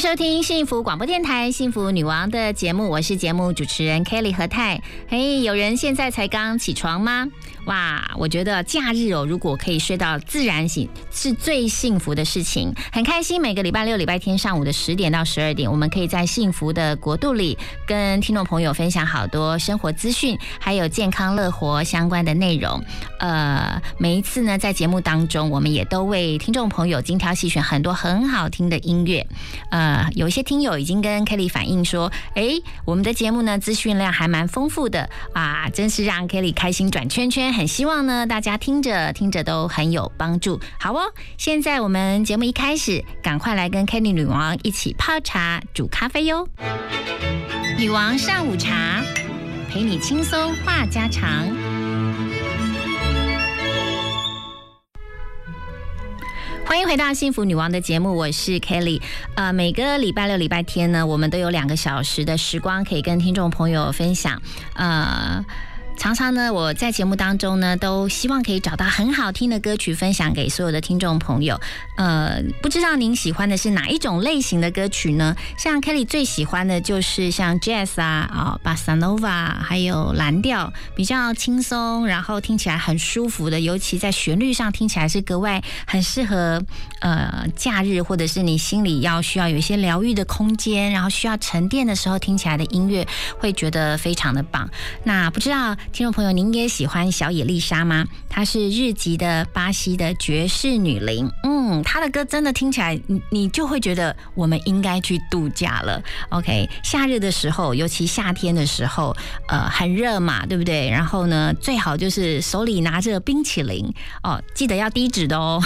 收听幸福广播电台《幸福女王》的节目，我是节目主持人 Kelly 何泰。嘿，有人现在才刚起床吗？哇，我觉得假日哦，如果可以睡到自然醒，是最幸福的事情。很开心，每个礼拜六、礼拜天上午的十点到十二点，我们可以在幸福的国度里跟听众朋友分享好多生活资讯，还有健康乐活相关的内容。呃，每一次呢，在节目当中，我们也都为听众朋友精挑细选很多很好听的音乐。呃，有一些听友已经跟 Kelly 反映说，诶，我们的节目呢，资讯量还蛮丰富的啊，真是让 Kelly 开心转圈圈。很希望呢，大家听着听着都很有帮助。好哦，现在我们节目一开始，赶快来跟 Kelly 女王一起泡茶、煮咖啡哟。女王上午茶，陪你轻松话家常。欢迎回到幸福女王的节目，我是 Kelly。呃，每个礼拜六、礼拜天呢，我们都有两个小时的时光可以跟听众朋友分享。呃。常常呢，我在节目当中呢，都希望可以找到很好听的歌曲分享给所有的听众朋友。呃，不知道您喜欢的是哪一种类型的歌曲呢？像 Kelly 最喜欢的就是像 Jazz 啊、啊 Bossa Nova，还有蓝调，比较轻松，然后听起来很舒服的，尤其在旋律上听起来是格外很适合呃假日或者是你心里要需要有一些疗愈的空间，然后需要沉淀的时候听起来的音乐，会觉得非常的棒。那不知道。听众朋友，您也喜欢小野丽莎吗？她是日籍的巴西的爵士女伶，嗯，她的歌真的听起来，你你就会觉得我们应该去度假了。OK，夏日的时候，尤其夏天的时候，呃，很热嘛，对不对？然后呢，最好就是手里拿着冰淇淋哦，记得要低脂的哦，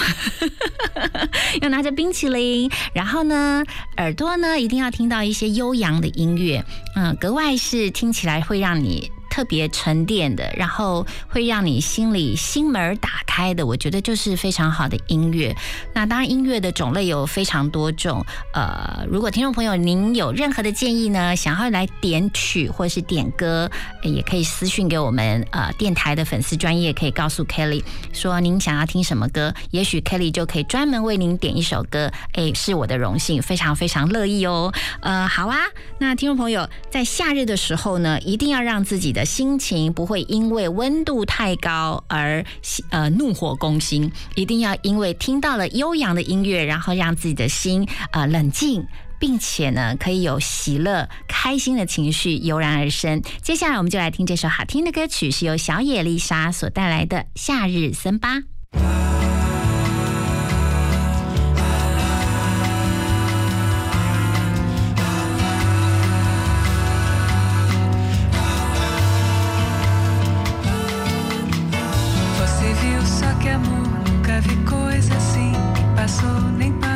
要拿着冰淇淋，然后呢，耳朵呢一定要听到一些悠扬的音乐，嗯，格外是听起来会让你。特别沉淀的，然后会让你心里心门打开的，我觉得就是非常好的音乐。那当然，音乐的种类有非常多种。呃，如果听众朋友您有任何的建议呢，想要来点曲或是点歌，也可以私信给我们。呃，电台的粉丝专业可以告诉 Kelly 说您想要听什么歌，也许 Kelly 就可以专门为您点一首歌。哎，是我的荣幸，非常非常乐意哦。呃，好啊。那听众朋友在夏日的时候呢，一定要让自己的心情不会因为温度太高而呃怒火攻心，一定要因为听到了悠扬的音乐，然后让自己的心呃冷静，并且呢可以有喜乐、开心的情绪油然而生。接下来我们就来听这首好听的歌曲，是由小野丽莎所带来的《夏日森巴》。amor, nunca vi coisa assim. Passou nem passou.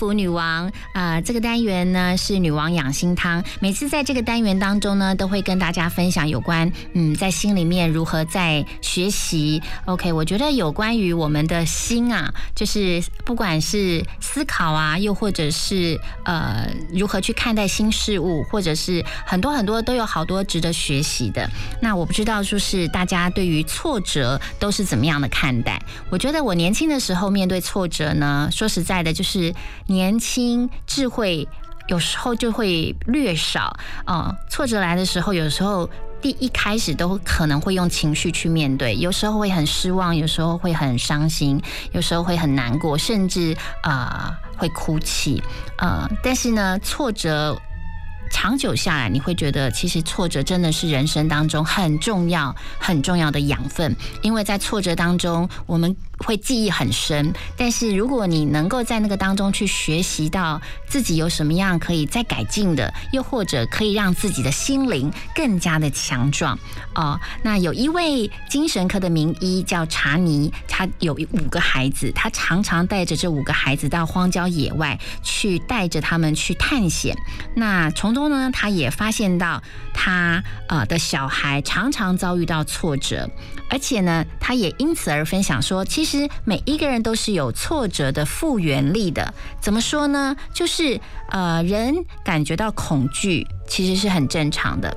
福女王。啊，这个单元呢是女王养心汤。每次在这个单元当中呢，都会跟大家分享有关嗯，在心里面如何在学习。OK，我觉得有关于我们的心啊，就是不管是思考啊，又或者是呃如何去看待新事物，或者是很多很多都有好多值得学习的。那我不知道就是大家对于挫折都是怎么样的看待？我觉得我年轻的时候面对挫折呢，说实在的。就是年轻智慧有时候就会略少啊，挫折来的时候，有时候第一开始都可能会用情绪去面对，有时候会很失望，有时候会很伤心，有时候会很难过，甚至啊会哭泣呃，但是呢，挫折长久下来，你会觉得其实挫折真的是人生当中很重要、很重要的养分，因为在挫折当中我们。会记忆很深，但是如果你能够在那个当中去学习到自己有什么样可以再改进的，又或者可以让自己的心灵更加的强壮哦。那有一位精神科的名医叫查尼，他有五个孩子，他常常带着这五个孩子到荒郊野外去，带着他们去探险。那从中呢，他也发现到他呃的小孩常常遭遇到挫折。而且呢，他也因此而分享说，其实实每一个人都是有挫折的复原力的。怎么说呢？就是呃，人感觉到恐惧其实是很正常的，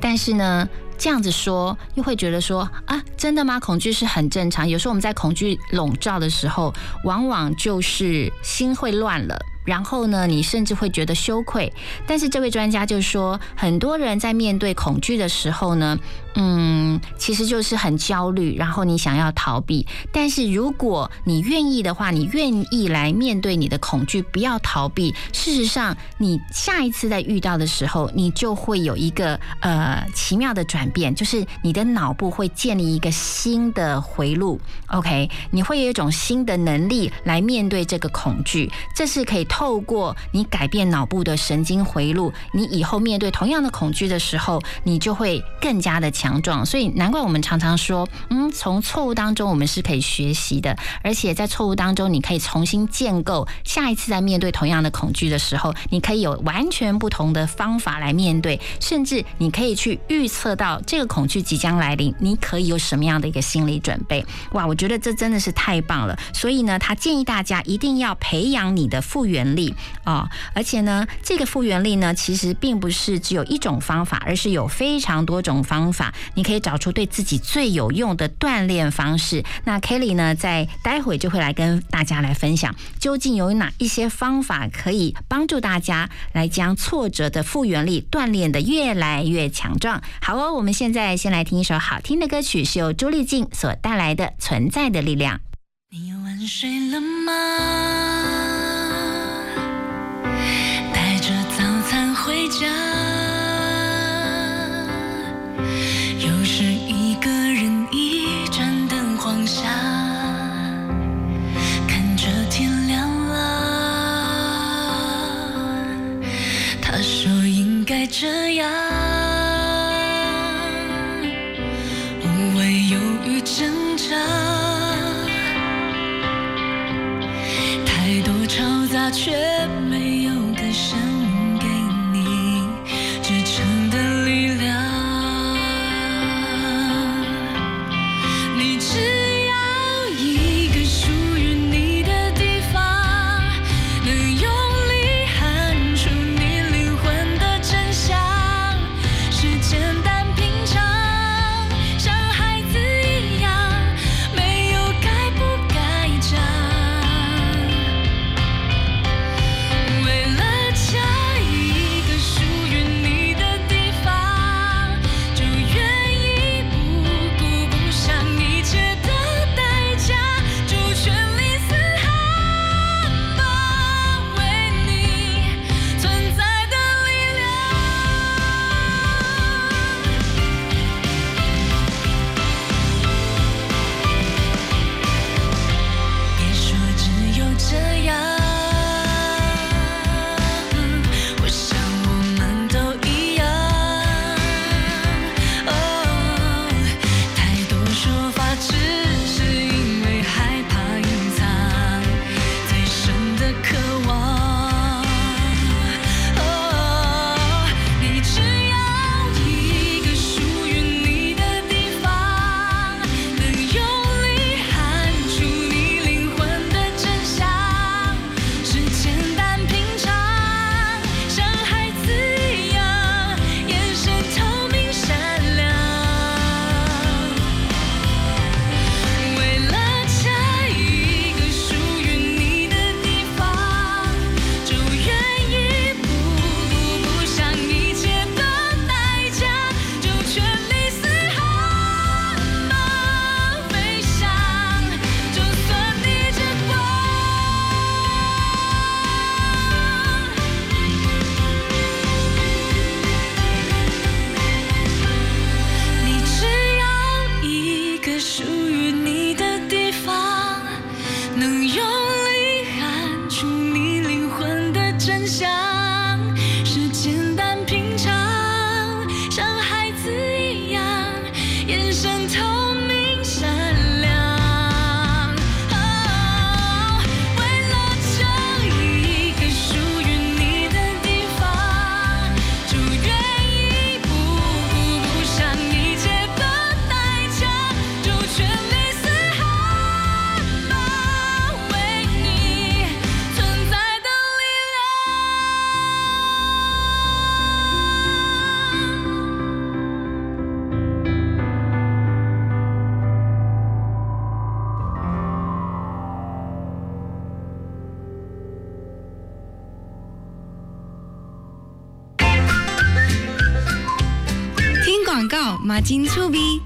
但是呢，这样子说又会觉得说啊，真的吗？恐惧是很正常。有时候我们在恐惧笼罩的时候，往往就是心会乱了。然后呢，你甚至会觉得羞愧。但是这位专家就说，很多人在面对恐惧的时候呢，嗯，其实就是很焦虑，然后你想要逃避。但是如果你愿意的话，你愿意来面对你的恐惧，不要逃避。事实上，你下一次在遇到的时候，你就会有一个呃奇妙的转变，就是你的脑部会建立一个新的回路。OK，你会有一种新的能力来面对这个恐惧，这是可以。透过你改变脑部的神经回路，你以后面对同样的恐惧的时候，你就会更加的强强壮。所以难怪我们常常说，嗯，从错误当中我们是可以学习的，而且在错误当中你可以重新建构。下一次在面对同样的恐惧的时候，你可以有完全不同的方法来面对，甚至你可以去预测到这个恐惧即将来临，你可以有什么样的一个心理准备？哇，我觉得这真的是太棒了。所以呢，他建议大家一定要培养你的复原。力啊，而且呢，这个复原力呢，其实并不是只有一种方法，而是有非常多种方法。你可以找出对自己最有用的锻炼方式。那 Kelly 呢，在待会就会来跟大家来分享，究竟有哪一些方法可以帮助大家来将挫折的复原力锻炼的越来越强壮。好哦，我们现在先来听一首好听的歌曲，是由朱丽静所带来的《存在的力量》。你晚睡了吗？这样，无谓犹豫挣扎，太多嘈杂却没金粗逼。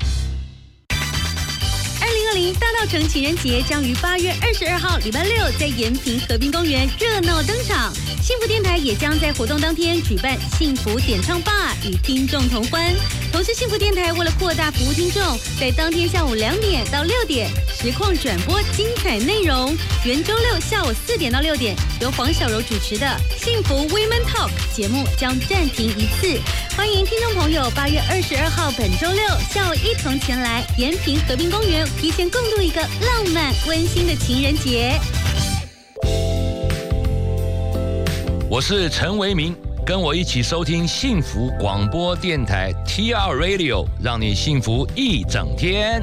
二零二零大道城情人节将于八月二十二号礼拜六在延平河滨公园热闹登场。幸福电台也将在活动当天举办幸福点唱吧，与听众同欢。同时，幸福电台为了扩大服务听众，在当天下午两点到六点实况转播精彩内容。原周六下午四点到六点，由黄小柔主持的《幸福 Women Talk》节目将暂停一次。欢迎听众朋友八月二十二号本周六下午一同前来延平河滨公园，提前共度一个浪漫温馨的情人节。我是陈维明，跟我一起收听幸福广播电台 TR Radio，让你幸福一整天。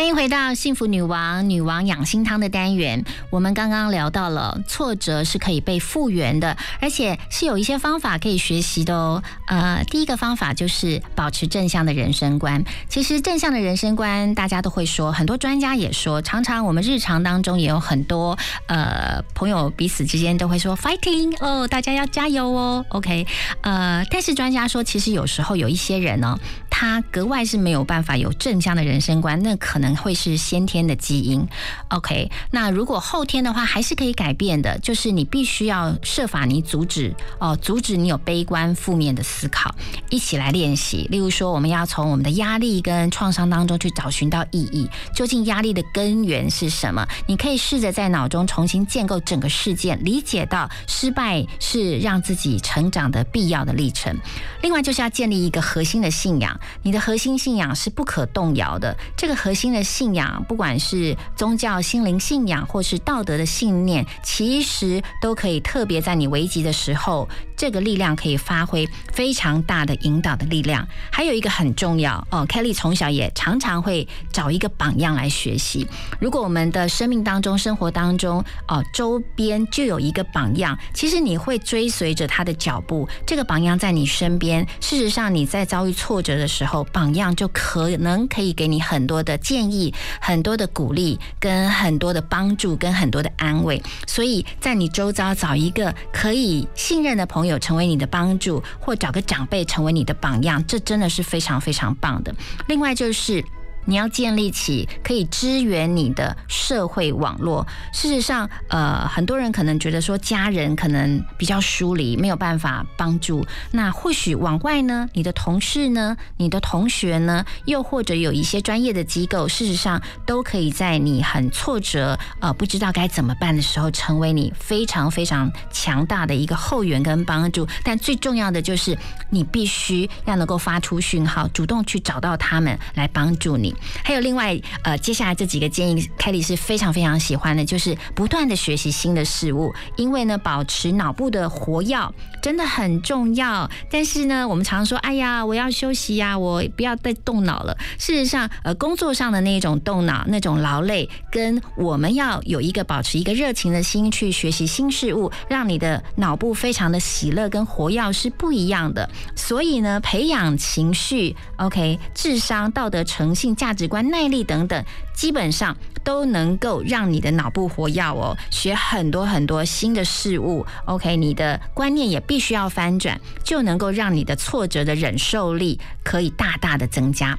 欢迎回到幸福女王女王养心汤的单元。我们刚刚聊到了挫折是可以被复原的，而且是有一些方法可以学习的哦。呃，第一个方法就是保持正向的人生观。其实正向的人生观，大家都会说，很多专家也说，常常我们日常当中也有很多呃朋友彼此之间都会说 fighting 哦，大家要加油哦。OK，呃，但是专家说，其实有时候有一些人呢、他格外是没有办法有正向的人生观，那可能会是先天的基因。OK，那如果后天的话，还是可以改变的，就是你必须要设法你阻止哦，阻止你有悲观负面的思考，一起来练习。例如说，我们要从我们的压力跟创伤当中去找寻到意义，究竟压力的根源是什么？你可以试着在脑中重新建构整个事件，理解到失败是让自己成长的必要的历程。另外就是要建立一个核心的信仰，你的核心信仰是不可动摇的。这个核心的信仰，不管是宗教、心灵信仰，或是道德的信念，其实都可以特别在你危急的时候，这个力量可以发挥非常大的引导的力量。还有一个很重要哦，Kelly 从小也常常会找一个榜样来学习。如果我们的生命当中、生活当中哦，周边就有一个榜样，其实你会追随着他的脚步。这个榜样在你身边，事实上你在遭遇挫折的时候，时候榜样就可能可以给你很多的建议、很多的鼓励、跟很多的帮助、跟很多的安慰。所以在你周遭找一个可以信任的朋友成为你的帮助，或找个长辈成为你的榜样，这真的是非常非常棒的。另外就是。你要建立起可以支援你的社会网络。事实上，呃，很多人可能觉得说家人可能比较疏离，没有办法帮助。那或许往外呢，你的同事呢，你的同学呢，又或者有一些专业的机构，事实上都可以在你很挫折、呃不知道该怎么办的时候，成为你非常非常强大的一个后援跟帮助。但最重要的就是，你必须要能够发出讯号，主动去找到他们来帮助你。还有另外，呃，接下来这几个建议凯莉是非常非常喜欢的，就是不断的学习新的事物，因为呢，保持脑部的活跃真的很重要。但是呢，我们常说，哎呀，我要休息呀，我不要再动脑了。事实上，呃，工作上的那种动脑、那种劳累，跟我们要有一个保持一个热情的心去学习新事物，让你的脑部非常的喜乐跟活跃是不一样的。所以呢，培养情绪，OK，智商、道德、诚信、价值观、耐力等等，基本上都能够让你的脑部活跃哦，学很多很多新的事物。OK，你的观念也必须要翻转，就能够让你的挫折的忍受力可以大大的增加。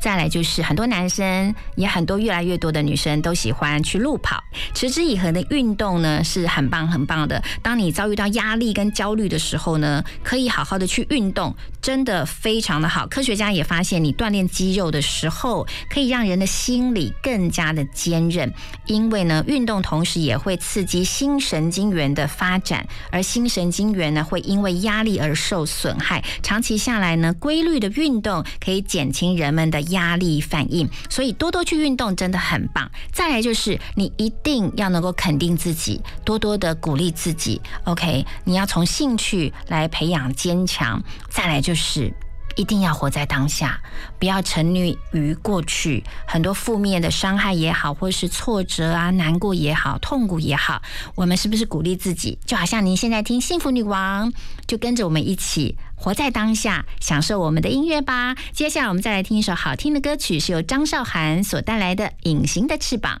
再来就是很多男生，也很多越来越多的女生都喜欢去路跑，持之以恒的运动呢是很棒很棒的。当你遭遇到压力跟焦虑的时候呢，可以好好的去运动，真的非常的好。科学家也发现，你锻炼肌肉的时候，可以让人的心理更加的坚韧，因为呢，运动同时也会刺激新神经元的发展，而新神经元呢会因为压力而受损害。长期下来呢，规律的运动可以减轻人们的压力反应，所以多多去运动真的很棒。再来就是你一定要能够肯定自己，多多的鼓励自己。OK，你要从兴趣来培养坚强。再来就是。一定要活在当下，不要沉溺于过去很多负面的伤害也好，或是挫折啊、难过也好、痛苦也好，我们是不是鼓励自己？就好像您现在听《幸福女王》，就跟着我们一起活在当下，享受我们的音乐吧。接下来我们再来听一首好听的歌曲，是由张韶涵所带来的《隐形的翅膀》。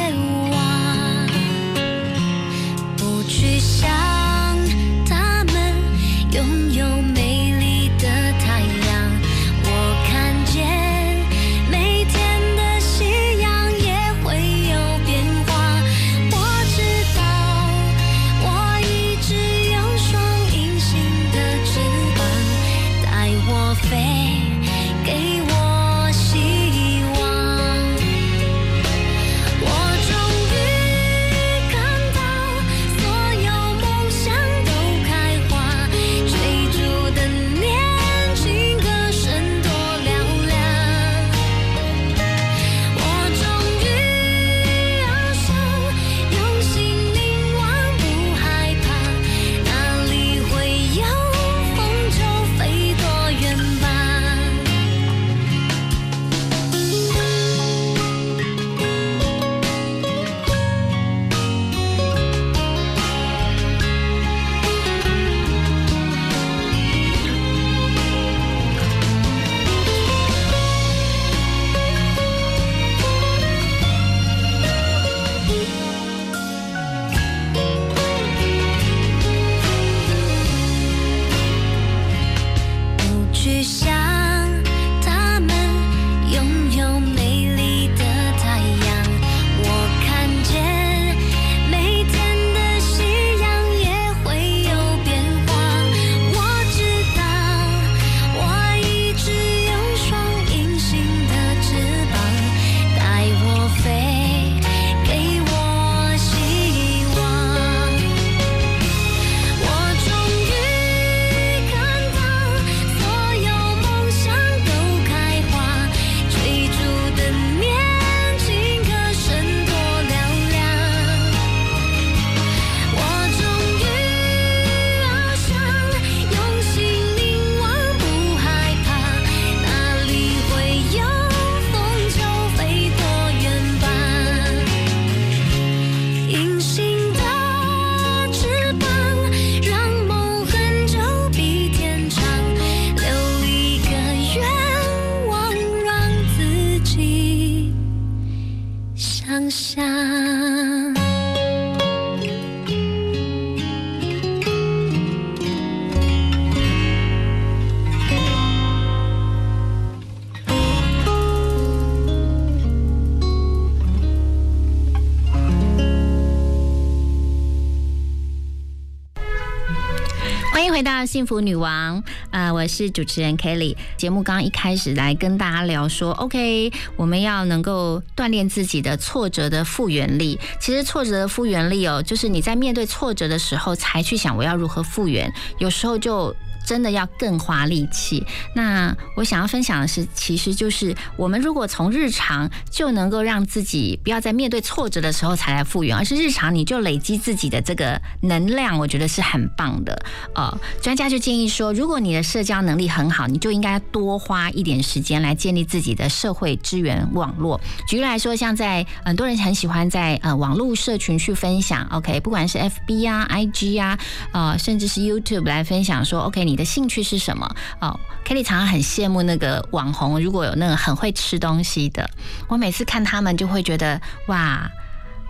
幸福女王，呃，我是主持人 Kelly。节目刚刚一开始来跟大家聊说，OK，我们要能够锻炼自己的挫折的复原力。其实挫折的复原力哦，就是你在面对挫折的时候，才去想我要如何复原。有时候就。真的要更花力气。那我想要分享的是，其实就是我们如果从日常就能够让自己不要在面对挫折的时候才来复原，而是日常你就累积自己的这个能量，我觉得是很棒的。呃，专家就建议说，如果你的社交能力很好，你就应该多花一点时间来建立自己的社会资源网络。举例来说，像在很多人很喜欢在呃网络社群去分享，OK，不管是 FB 啊、IG 啊，呃，甚至是 YouTube 来分享说，OK，你你的兴趣是什么？哦，Kelly 常常很羡慕那个网红，如果有那个很会吃东西的，我每次看他们就会觉得哇，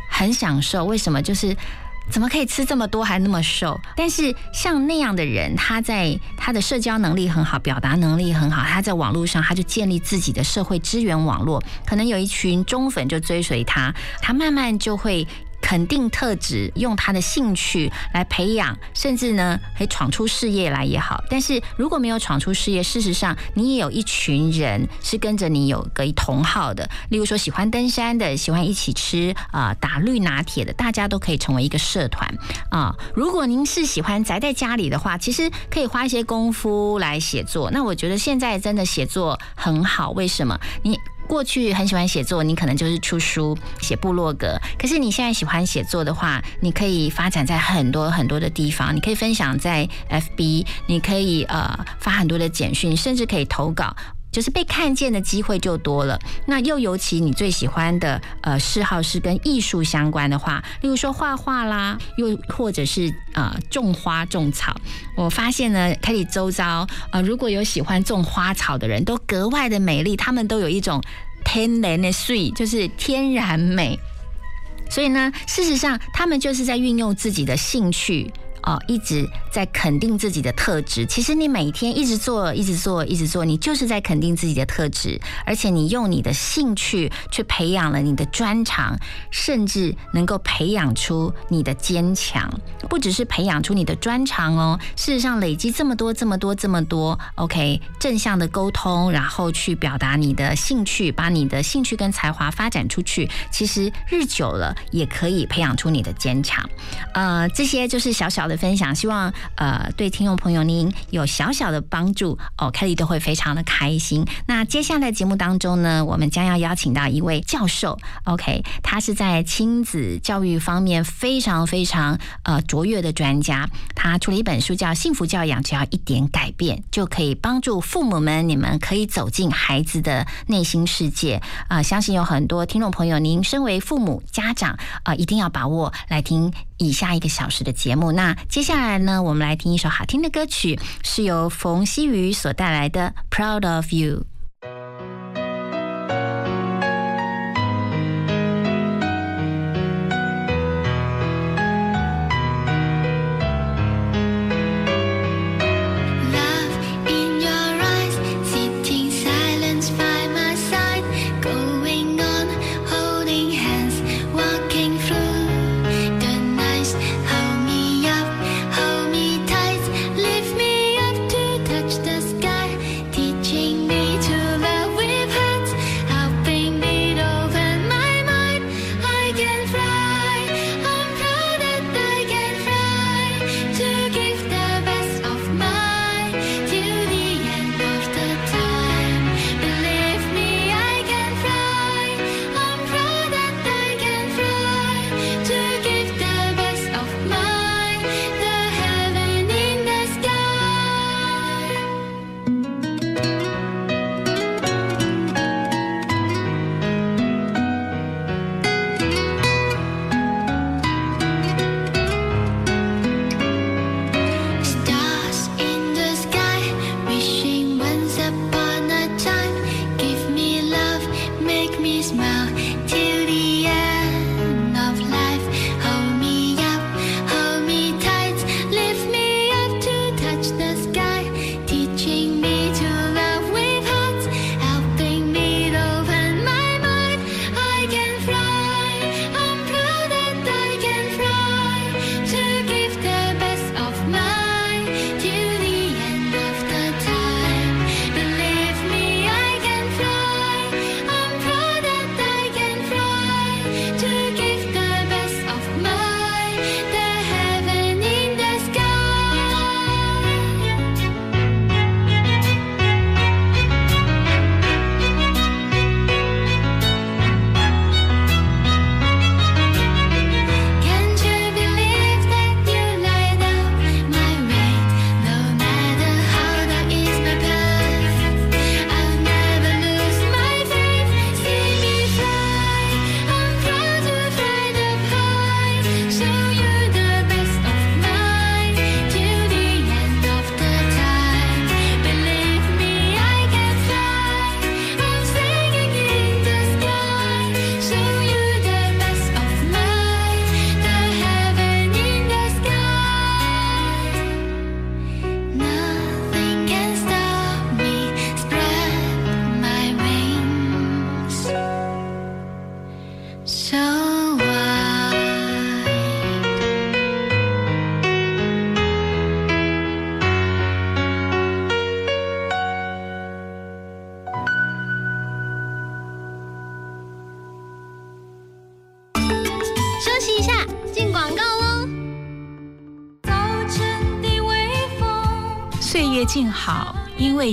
很享受。为什么？就是。怎么可以吃这么多还那么瘦？但是像那样的人，他在他的社交能力很好，表达能力很好，他在网络上他就建立自己的社会资源网络，可能有一群忠粉就追随他，他慢慢就会。肯定特质，用他的兴趣来培养，甚至呢可以闯出事业来也好。但是如果没有闯出事业，事实上你也有一群人是跟着你有个同号的，例如说喜欢登山的，喜欢一起吃啊、打绿拿铁的，大家都可以成为一个社团啊。如果您是喜欢宅在家里的话，其实可以花一些功夫来写作。那我觉得现在真的写作很好，为什么？你过去很喜欢写作，你可能就是出书、写部落格。可是你现在喜欢写作的话，你可以发展在很多很多的地方，你可以分享在 FB，你可以呃发很多的简讯，甚至可以投稿。就是被看见的机会就多了。那又尤其你最喜欢的呃嗜好是跟艺术相关的话，例如说画画啦，又或者是呃种花种草。我发现呢，凯里周遭呃如果有喜欢种花草的人，都格外的美丽，他们都有一种天然的水，就是天然美。所以呢，事实上他们就是在运用自己的兴趣。哦，一直在肯定自己的特质。其实你每天一直做，一直做，一直做，你就是在肯定自己的特质。而且你用你的兴趣去培养了你的专长，甚至能够培养出你的坚强。不只是培养出你的专长哦，事实上累积这么多、这么多、这么多，OK，正向的沟通，然后去表达你的兴趣，把你的兴趣跟才华发展出去。其实日久了也可以培养出你的坚强。呃，这些就是小小的。的分享，希望呃对听众朋友您有小小的帮助哦，凯莉都会非常的开心。那接下来节目当中呢，我们将要邀请到一位教授，OK，他是在亲子教育方面非常非常呃卓越的专家。他出了一本书叫《幸福教养》，只要一点改变就可以帮助父母们，你们可以走进孩子的内心世界啊！相信有很多听众朋友，您身为父母家长啊，一定要把握来听。以下一个小时的节目，那接下来呢，我们来听一首好听的歌曲，是由冯曦妤所带来的《Proud of You》。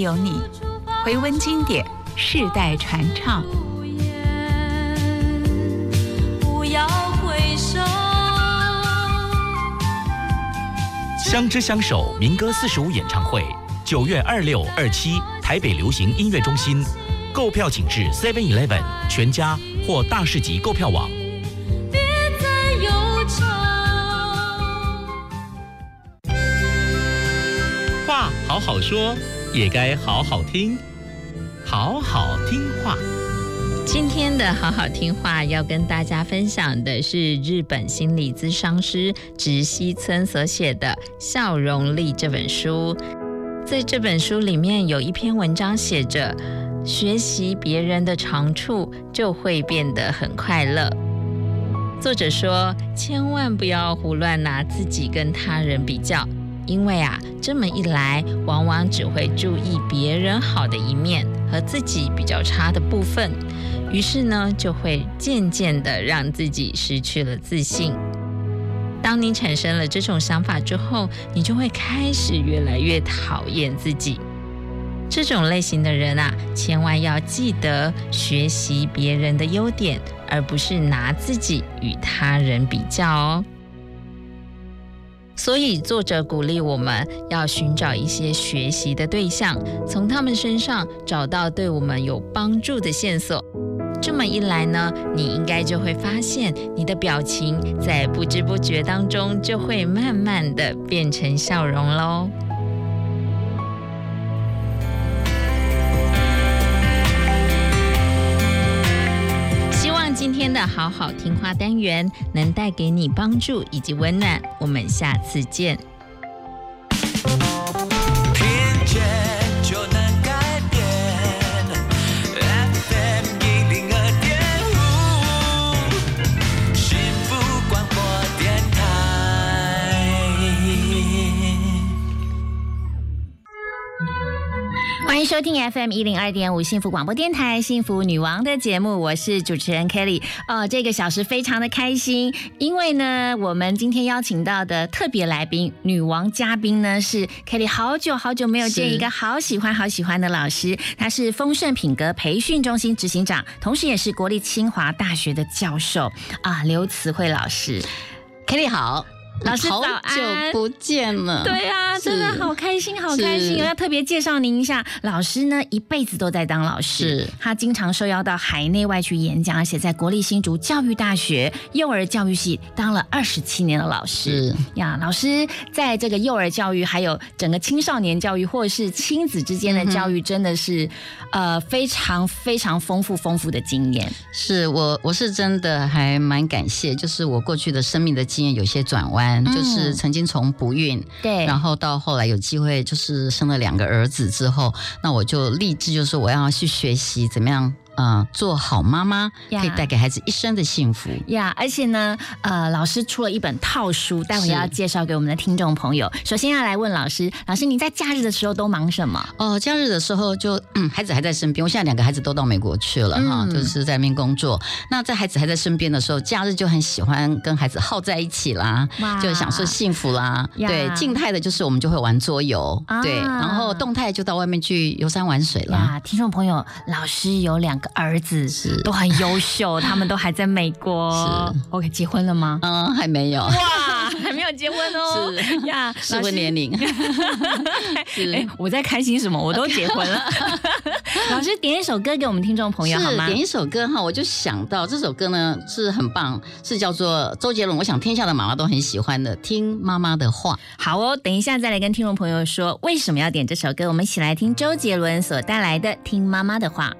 有你，回温经典，世代传唱。相知相守，民歌四十五演唱会，九月二六二七，台北流行音乐中心。购票请至 Seven Eleven 全家或大市级购票网。话好好说。也该好好听，好好听话。今天的好好听话要跟大家分享的是日本心理咨商师直西村所写的《笑容力》这本书。在这本书里面有一篇文章写着。学习别人的长处，就会变得很快乐。作者说，千万不要胡乱拿自己跟他人比较，因为啊，这么一来，往往只会注意别人好的一面和自己比较差的部分，于是呢，就会渐渐的让自己失去了自信。当你产生了这种想法之后，你就会开始越来越讨厌自己。这种类型的人啊，千万要记得学习别人的优点，而不是拿自己与他人比较哦。所以，作者鼓励我们要寻找一些学习的对象，从他们身上找到对我们有帮助的线索。这么一来呢，你应该就会发现，你的表情在不知不觉当中就会慢慢的变成笑容喽。真的好好听话单元能带给你帮助以及温暖，我们下次见。收听 FM 一零二点五幸福广播电台幸福女王的节目，我是主持人 Kelly。哦，这个小时非常的开心，因为呢，我们今天邀请到的特别来宾女王嘉宾呢是 Kelly，好久好久没有见一个好喜欢好喜欢的老师，他是丰盛品格培训中心执行长，同时也是国立清华大学的教授啊，刘慈慧老师，Kelly 好。老师早安，好久不见了。对啊，真的好开心，好开心！我要特别介绍您一下，老师呢一辈子都在当老师，他经常受邀到海内外去演讲，而且在国立新竹教育大学幼儿教育系当了二十七年的老师。呀，老师在这个幼儿教育，还有整个青少年教育，或者是亲子之间的教育，真的是呃非常非常丰富丰富的经验。是我我是真的还蛮感谢，就是我过去的生命的经验有些转弯。就是曾经从不孕，对，然后到后来有机会，就是生了两个儿子之后，那我就立志，就是我要去学习怎么样。嗯，做好妈妈可以带给孩子一生的幸福呀！而且呢，呃，老师出了一本套书，待会要介绍给我们的听众朋友。首先要来问老师，老师你在假日的时候都忙什么？哦，假日的时候就嗯，孩子还在身边。我现在两个孩子都到美国去了哈，就是在那边工作。那在孩子还在身边的时候，假日就很喜欢跟孩子耗在一起啦，就享受幸福啦。对，静态的就是我们就会玩桌游，对，然后动态就到外面去游山玩水了。听众朋友，老师有两个。儿子是都很优秀，他们都还在美国。是，OK，结婚了吗？嗯，还没有。哇，还没有结婚哦。是呀，适婚年龄。是，哎，我在开心什么？我都结婚了。老师点一首歌给我们听众朋友好吗？点一首歌哈，我就想到这首歌呢是很棒，是叫做周杰伦。我想天下的妈妈都很喜欢的，听妈妈的话。好哦，等一下再来跟听众朋友说为什么要点这首歌。我们一起来听周杰伦所带来的《听妈妈的话》。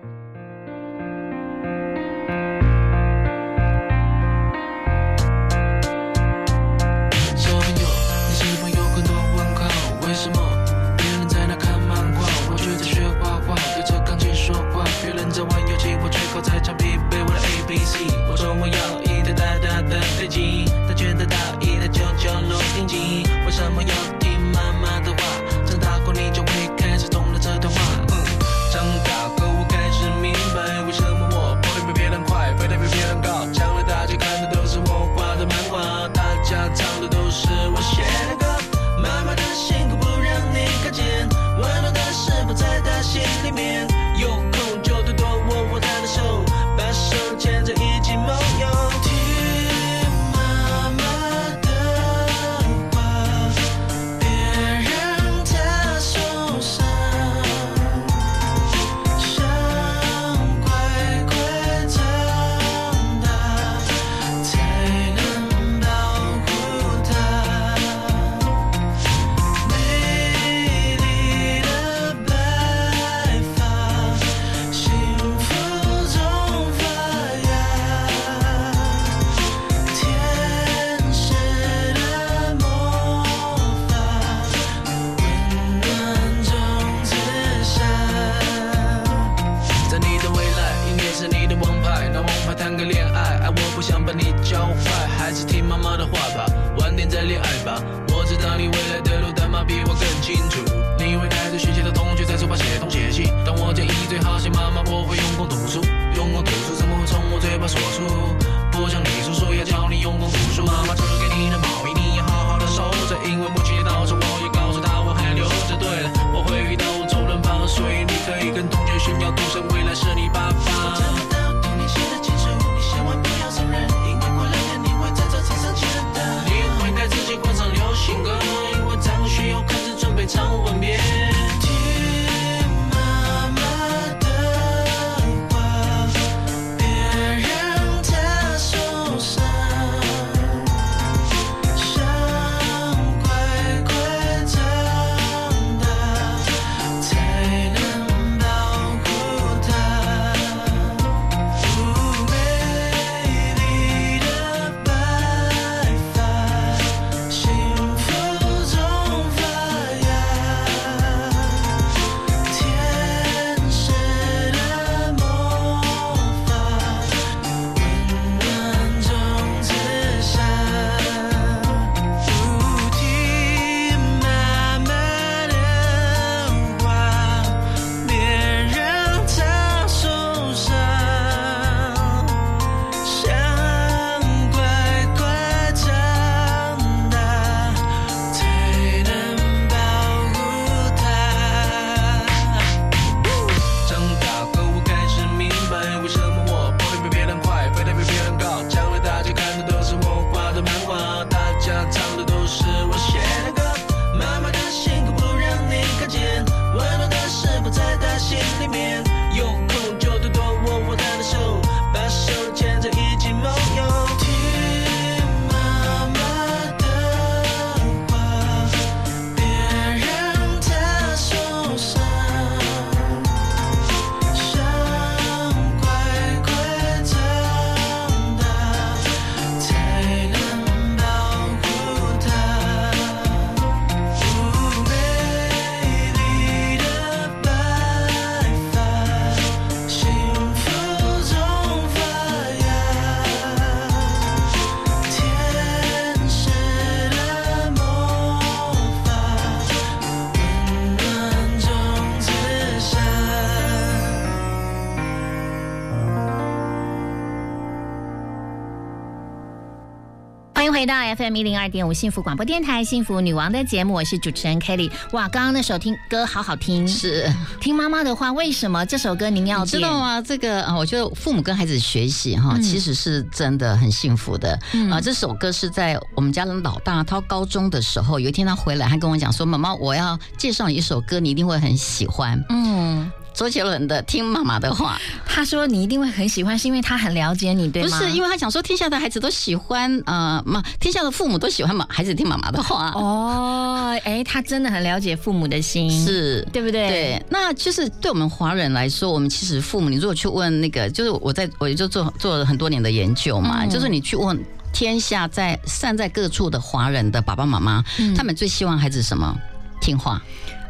到 FM 一零二点五幸福广播电台幸福女王的节目，我是主持人 Kelly。哇，刚刚那首听歌好好听，是听妈妈的话。为什么这首歌您要？知道吗？这个啊，我觉得父母跟孩子学习哈，嗯其实是真的很幸福的。嗯啊，这首歌是在我们家的老大他高中的时候，有一天他回来，他跟我讲说：“妈妈，我要介绍你一首歌，你一定会很喜欢。嗯，”周杰伦的《听妈妈的话他说你一定会很喜欢，是因为他很了解你，对吗？不是因为他想说天下的孩子都喜欢呃妈，天下的父母都喜欢妈孩子听妈妈的话。哦，哎，他真的很了解父母的心，是对不对？对，那就是对我们华人来说，我们其实父母，你如果去问那个，就是我在我就做做了很多年的研究嘛，嗯就是你去问天下在散在各处的华人的爸爸妈妈，嗯他们最希望孩子什么？听话，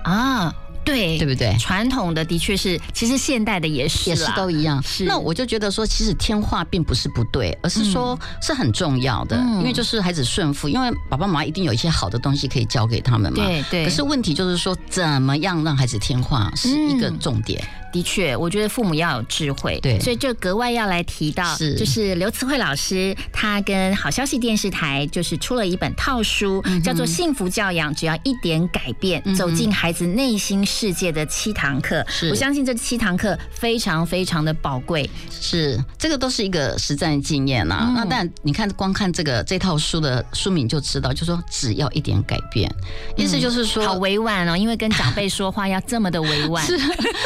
啊，对对不对？传统的的确是，其实现代的也是也是都一样。是。那我就觉得说，其实听话并不是不对，而是说是很重要的，嗯。因为就是孩子顺服，因为爸爸妈妈一定有一些好的东西可以教给他们嘛。对对。可是问题就是说，怎么样让孩子听话是一个嗯。重点。的确，我觉得父母要有智慧，对。所以就格外要来提到，是。就是刘慈慧老师，他跟好消息电视台就是出了一本套书，嗯叫做《幸福教养，只要一点改变，走进孩子内心世界的七堂课》。是我相信这七堂课非常非常的宝贵。是，这个都是一个实战经验啊。嗯那但你看，光看这个这套书的书名就知道，就说只要一点改变，意思就是说，好委婉哦，因为跟长辈说话要这么的委婉。是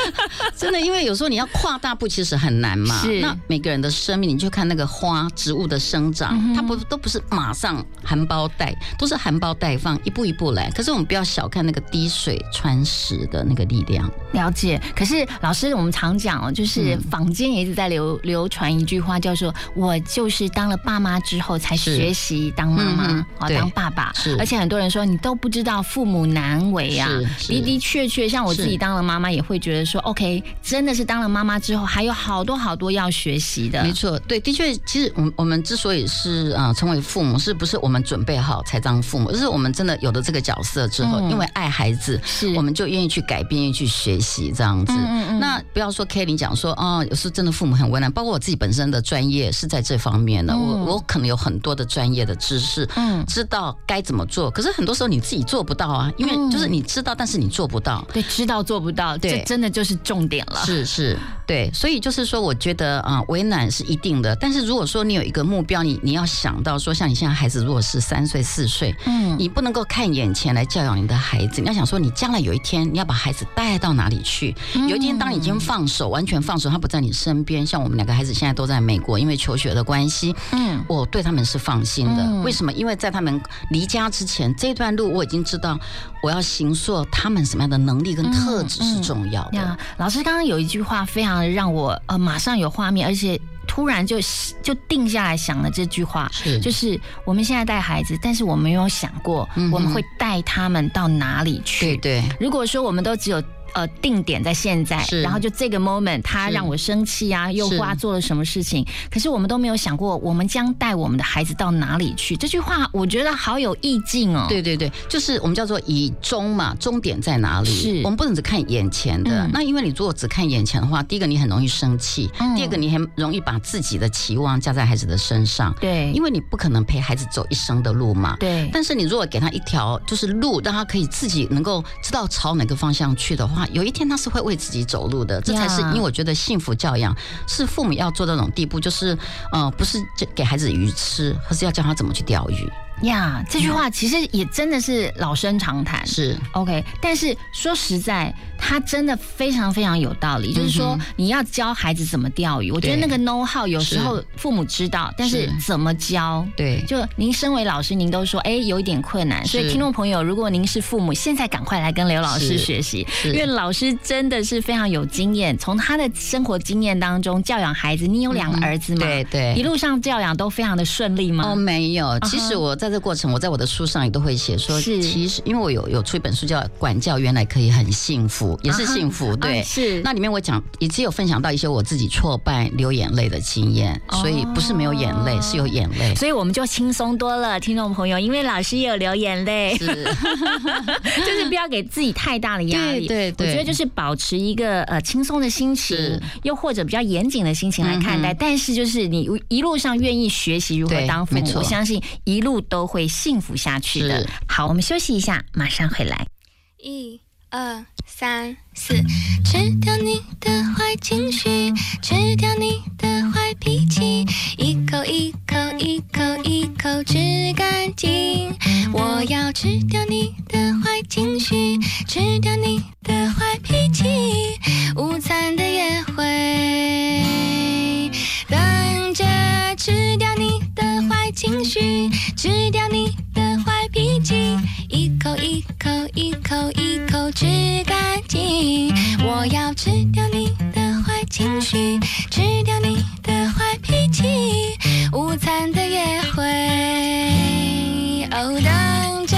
真的，因为有时候你要跨大步，其实很难嘛。是那每个人的生命，你就看那个花植物的生长，嗯它不都不是马上含苞待，都是含苞待放，一步一步来。可是我们不要小看那个滴水穿石的的那个力量。了解。可是老师，我们常讲哦，就是坊间也一直在流流传一句话，叫做“我就是当了爸妈之后才学习当妈妈嗯，啊，当爸爸”。是而且很多人说你都不知道父母难为啊是。的的确确，像我自己当了妈妈，也会觉得说，OK，真的是当了妈妈之后，还有好多好多要学习的。没错，对，的确，其实我们我们之所以是呃成为父母，是不是我们准备好才当父母，而是我们真的有了这个角色之后，嗯因为爱孩子，是我们就愿意去改变，愿意去学习这样子。嗯嗯嗯那不要说 K 你讲说哦，有时候真的父母很为难，包括我自己本身的专业是在这方面的，嗯我我可能有很多的专业的知识，嗯知道该怎么做，可是很多时候你自己做不到啊，因为嗯就是你知道，但是你做不到。对，知道做不到，对这真的就是重点了。是是，对，所以就是说，我觉得啊、为难是一定的。但是如果说你有一个目标，你你要想到说，像你现在孩子如果是三岁四岁，嗯，你不能够看眼前来教养你的孩子，你要想说，你将来有一天你要把孩子带到哪里去？有一天当你已经放手，完全放手，他不在你身边，像我们两个孩子现在都在美国，因为求学的关系，嗯我对他们是放心的。嗯为什么？因为在他们离家之前，这段路我已经知道，我要行塑他们什么样的能力跟特质是重要的。呀，老师刚刚有一句话非常让我呃马上有画面，而且突然就就定下来想了这句话，是就是我们现在带孩子，但是我没有想过我们会带他们到哪里去。对对。如果说我们都只有呃定点在现在，然后就这个 moment 他让我生气啊，又是。或他做了什么事情，可是我们都没有想过我们将带我们的孩子到哪里去。这句话我觉得好有意境哦。对对对，就是我们叫做以终嘛，终点在哪里？是。我们不能只看眼前的。嗯。那因为你如果只看眼前的话，第一个你很容易生气，嗯。第二个你很容易把自己的期望加在孩子的身上，对，因为你不可能陪孩子走一生的路嘛。对，但是你如果给他一条就是路，让他可以自己能够知道朝哪个方向去的话，有一天他是会为自己走路的。这才是因为我觉得幸福教养是父母要做到那种地步，就是呃，不是就给孩子鱼吃，而是要教他怎么去钓鱼。呀，这句话其实也真的是老生常谈。是 OK，但是说实在，它真的非常非常有道理。就是说嗯，你要教孩子怎么钓鱼，我觉得那个 know how 有时候父母知道，但是是怎么教？对。就您身为老师，您都说哎有一点困难，所以听众朋友，如果您是父母，现在赶快来跟刘老师学习，因为老师真的是非常有经验，从他的生活经验当中教养孩子。你有两个嗯儿子吗？对对一路上教养都非常的顺利吗？哦，没有。其实我在这过程，我在我的书上也都会写说，是其实因为我有有出一本书叫《管教原来可以很幸福》，也是幸福。对，啊是那里面我讲也只有分享到一些我自己挫败流眼泪的经验，所以不是没有眼泪，是有眼泪。所以我们就轻松多了，听众朋友，因为老师也有流眼泪，是，就是不要给自己太大的压力。对对对我觉得就是保持一个呃轻松的心情，又或者比较严谨的心情来看待。嗯但是就是你一路上愿意学习如何当父母，我相信一路都会幸福下去的。好，我们休息一下，马上回来。一二三四，吃掉你的坏情绪，吃掉你的坏脾气，一口一口一口一口吃干净。我要吃掉你的坏情绪，吃掉你的坏脾气，午餐的约会，等着吃掉你情绪，吃掉你的坏脾气，一口一口一口一口吃干净。我要吃掉你的坏情绪，吃掉你的坏脾气，午餐的约会，哦，等着。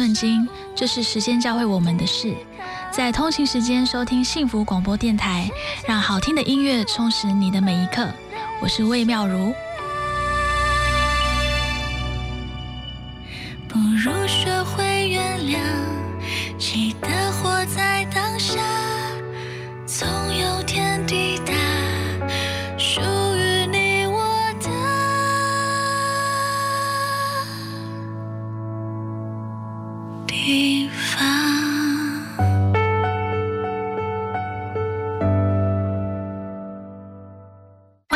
寸金，这是时间教会我们的事。在通勤时间收听幸福广播电台，让好听的音乐充实你的每一刻。我是魏妙如。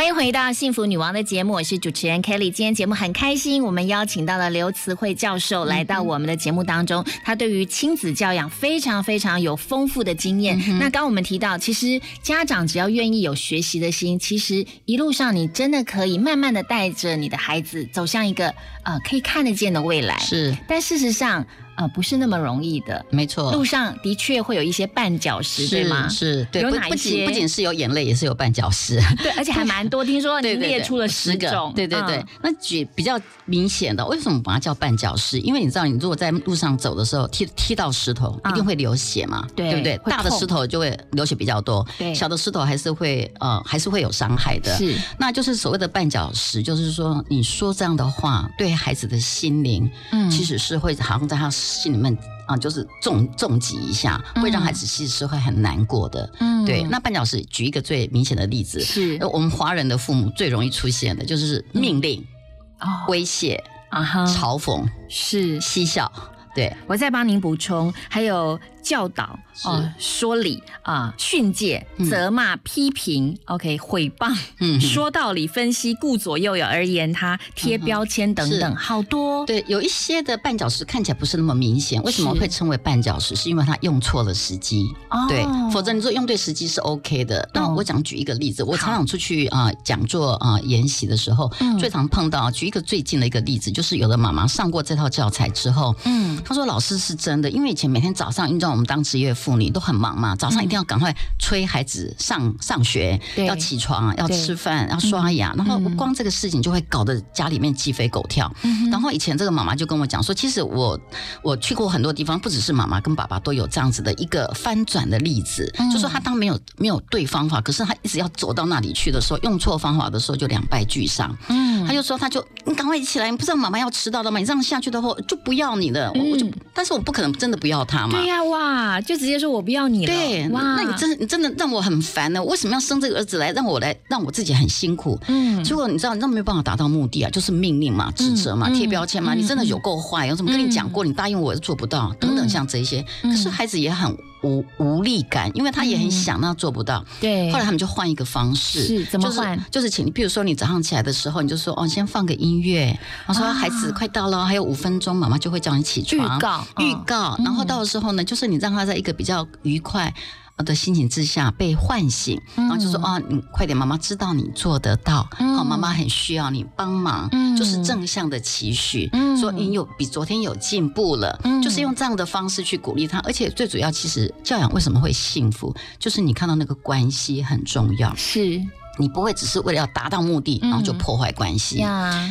欢迎回到幸福女王的节目，我是主持人 Kelly。今天节目很开心，我们邀请到了刘慈慧教授来到我们的节目当中。他对于亲子教养非常非常有丰富的经验。那刚刚我们提到，其实家长只要愿意有学习的心，其实一路上你真的可以慢慢的带着你的孩子走向一个呃可以看得见的未来。是，但事实上。呃，不是那么容易的，没错。路上的确会有一些绊脚石，对吗？是，对。有哪一些？不仅是有眼泪，也是有绊脚石。对，而且还蛮多。听说你列出了十种。对对对。那举比较明显的，为什么把它叫绊脚石？因为你知道，你如果在路上走的时候踢踢到石头，一定会流血嘛，对不对？大的石头就会流血比较多，对。小的石头还是会呃，还是会有伤害的。是。那就是所谓的绊脚石，就是说你说这样的话，对孩子的心灵，嗯，其实是会好像在他心里面。啊，就是重重击一下，会让孩子其实是会很难过的。嗯，对。那绊脚石，举一个最明显的例子，是我们华人的父母最容易出现的，就是命令、威胁、啊哈、嘲讽、是嬉笑。对我再帮您补充，还有。教导啊，说理啊，训诫、责骂、批评，OK，毁谤，嗯，说道理、分析、顾左右而言他，贴标签等等，好多。对，有一些的绊脚石看起来不是那么明显，为什么会称为绊脚石？是因为他用错了时机。哦，对，否则你说用对时机是 OK 的。那我讲举一个例子，我常常出去啊讲座啊研习的时候，最常碰到。举一个最近的一个例子，就是有的妈妈上过这套教材之后，嗯，她说老师是真的，因为以前每天早上运动。我们当职业妇女都很忙嘛，早上一定要赶快催孩子上上学，要起床，要吃饭，要刷牙，然后光这个事情就会搞得家里面鸡飞狗跳。然后以前这个妈妈就跟我讲说，其实我我去过很多地方，不只是妈妈跟爸爸都有这样子的一个翻转的例子，就说他当没有没有对方法，可是他一直要走到那里去的时候，用错方法的时候就两败俱伤。嗯，他就说他就你赶快起来，你不知道妈妈要迟到了吗？你这样下去的话就不要你了，我就但是我不可能真的不要他嘛。对呀，哇。就直接说我不要你了，对，那你真你真的让我很烦呢。为什么要生这个儿子来让我来让我自己很辛苦？嗯，结果你知道那没有办法达到目的啊，就是命令嘛、指责嘛、贴标签嘛。你真的有够坏，我怎么跟你讲过？你答应我又做不到，等等像这些。可是孩子也很无无力感，因为他也很想，那做不到。对，后来他们就换一个方式，是怎么换？就是请你，比如说你早上起来的时候，你就说哦，先放个音乐。我说孩子快到了，还有五分钟，妈妈就会叫你起床。预告，预告。然后到的时候呢，就是你让他在一个比较愉快的心情之下被唤醒，然后就说啊，你快点，妈妈知道你做得到，好，妈妈很需要你帮忙，就是正向的期许，说你有比昨天有进步了，就是用这样的方式去鼓励他，而且最主要，其实教养为什么会幸福，就是你看到那个关系很重要，是。你不会只是为了要达到目的，然后就破坏关系。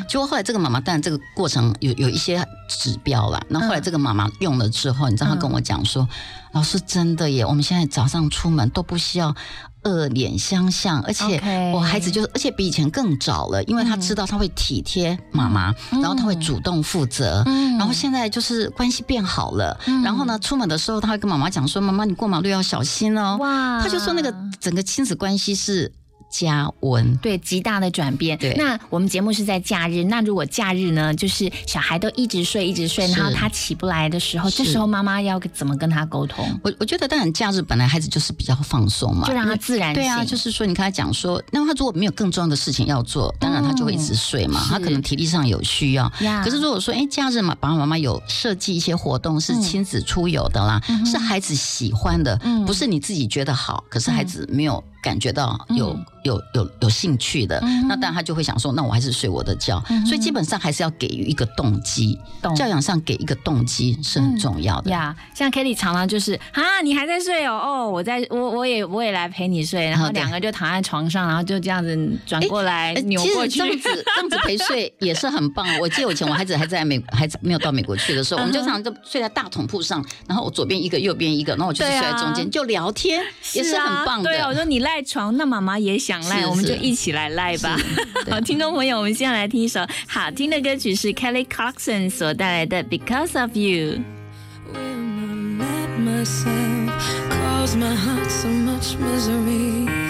结果后来这个妈妈，当然这个过程有有一些指标了。那后来这个妈妈用了之后，你知道她跟我讲说：“老师真的耶，我们现在早上出门都不需要恶脸相向，而且我孩子就是，而且比以前更早了，因为他知道他会体贴妈妈，然后他会主动负责，然后现在就是关系变好了。然后呢，出门的时候他会跟妈妈讲说：‘妈妈，你过马路要小心哦。’哇，他就说那个整个亲子关系是。”加温对极大的转变。对，那我们节目是在假日，那如果假日呢，就是小孩都一直睡一直睡，然后他起不来的时候，这时候妈妈要怎么跟他沟通？我我觉得，当然假日本来孩子就是比较放松嘛，就让他自然。对啊，就是说你跟他讲说，那他如果没有更重要的事情要做，当然他就会一直睡嘛。他可能体力上有需要，可是如果说哎假日嘛，爸爸妈妈有设计一些活动是亲子出游的啦，是孩子喜欢的，不是你自己觉得好，可是孩子没有。感觉到有、有有有兴趣的，嗯那当然他就会想说，那我还是睡我的觉。所以基本上还是要给予一个动机，懂教养上给一个动机是很重要的。呀像 Kelly 常常就是啊，你还在睡哦，哦，我在我我也我也来陪你睡，然后两个就躺在床上，然后就这样子转过来哎扭过去这。样子这样子陪睡 也是很棒。我记得我以前我孩子还在美，孩子没有到美国去的时候，我们就常常就睡在大桶铺上，然后我左边一个，右边一个，然后我就是睡在中间，就聊天，也是很棒的。对啊，我说你赖床，那妈妈也想赖，是我们就一起来赖吧。好，听众朋友，我们现在来听一首好听的歌曲，是 Kelly Clarkson 所带来的《Because of You》。Will not let myself cause my heart so much misery.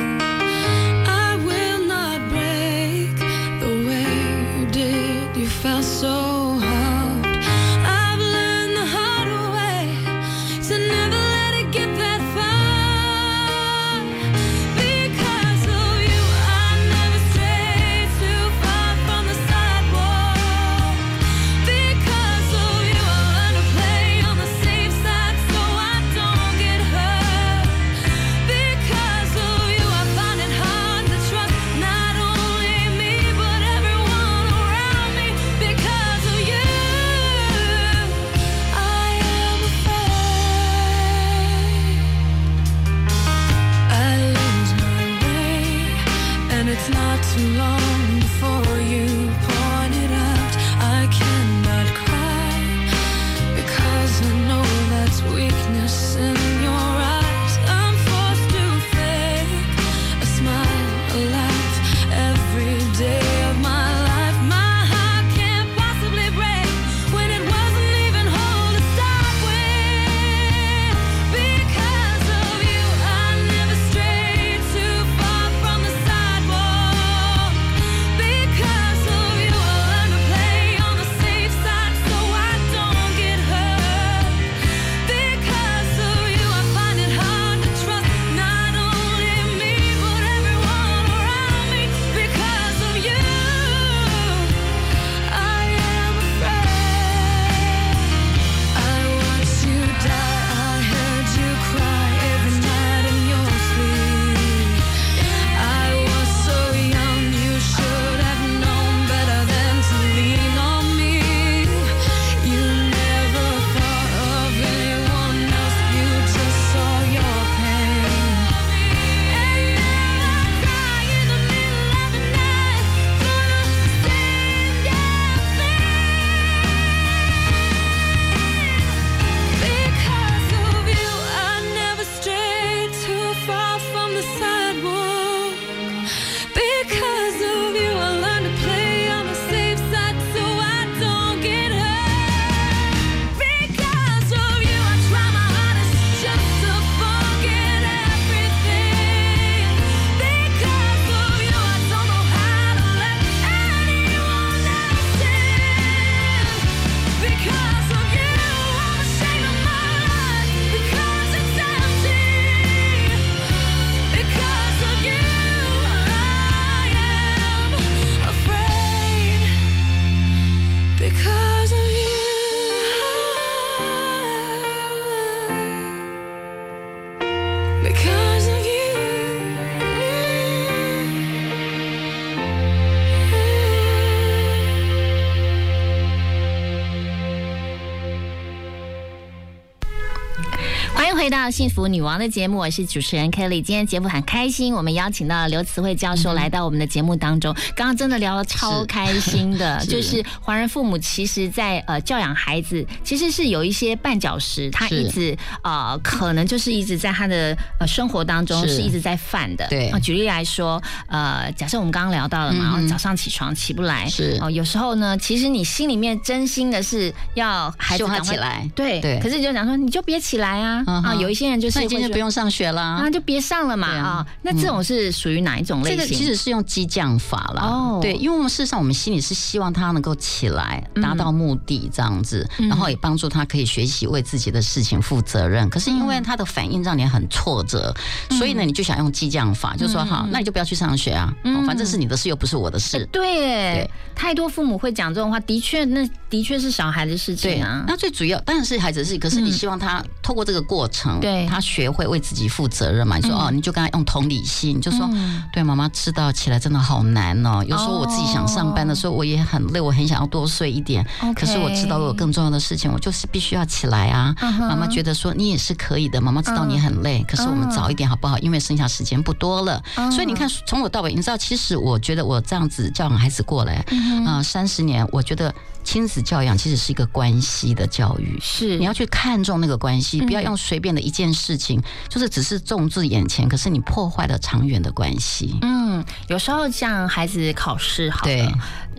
到幸福女王的节目，我是主持人 Kelly。今天节目很开心，我们邀请到了刘慈慧教授来到我们的节目当中。刚刚真的聊得超开心的，是。就是华人父母其实在呃教养孩子，其实是有一些绊脚石，他一直呃可能就是一直在他的呃生活当中是。是一直在犯的。对。啊，举例来说，呃，假设我们刚刚聊到了嘛，哦早上起床起不来，是。哦，有时候呢，其实你心里面真心的是要孩子起来。对对。可是你就讲说你就别起来啊、啊，有一些人就是那你今天不用上学啦。啊，就别上了嘛啊啊。那这种是属于哪一种类型？这个其实是用激将法啦，哦对，因为我们事实上我们心里是希望他能够起来，嗯达到目的这样子，嗯然后也帮助他可以学习为自己的事情负责任。可是因嗯为他的反应让你很挫折，所以呢，你就想用激将法，就说好，那你就不要去上学啊，反正是你的事又不是我的事。对对，太多父母会讲这种话，的确，那的确是小孩的事对情啊。那最主要当然是孩子的事情，可是你嗯希望他透过这个过程。程，对他学会为自己负责任嘛。你说、嗯哦，你就跟他用同理心，你就说、嗯对妈妈知道起来真的好难哦。有时候我自己想上班的时候，我也很累，我很想要多睡一点。可是我知道我有更重要的事情，我就是必须要起来啊。妈妈觉得说你也是可以的，妈妈知道你很累，可是我们早一点好不好？因为剩下时间不多了。嗯所以你看，从我到尾，你知道，其实我觉得我这样子教养孩子过来，嗯啊、三十年，我觉得亲子教养其实是一个关系的教育。是你要去看重那个关系，嗯不要用随便的一件事情，就是只是重视眼前，可是你破坏了长远的关系。嗯，有时候像孩子考试好对了，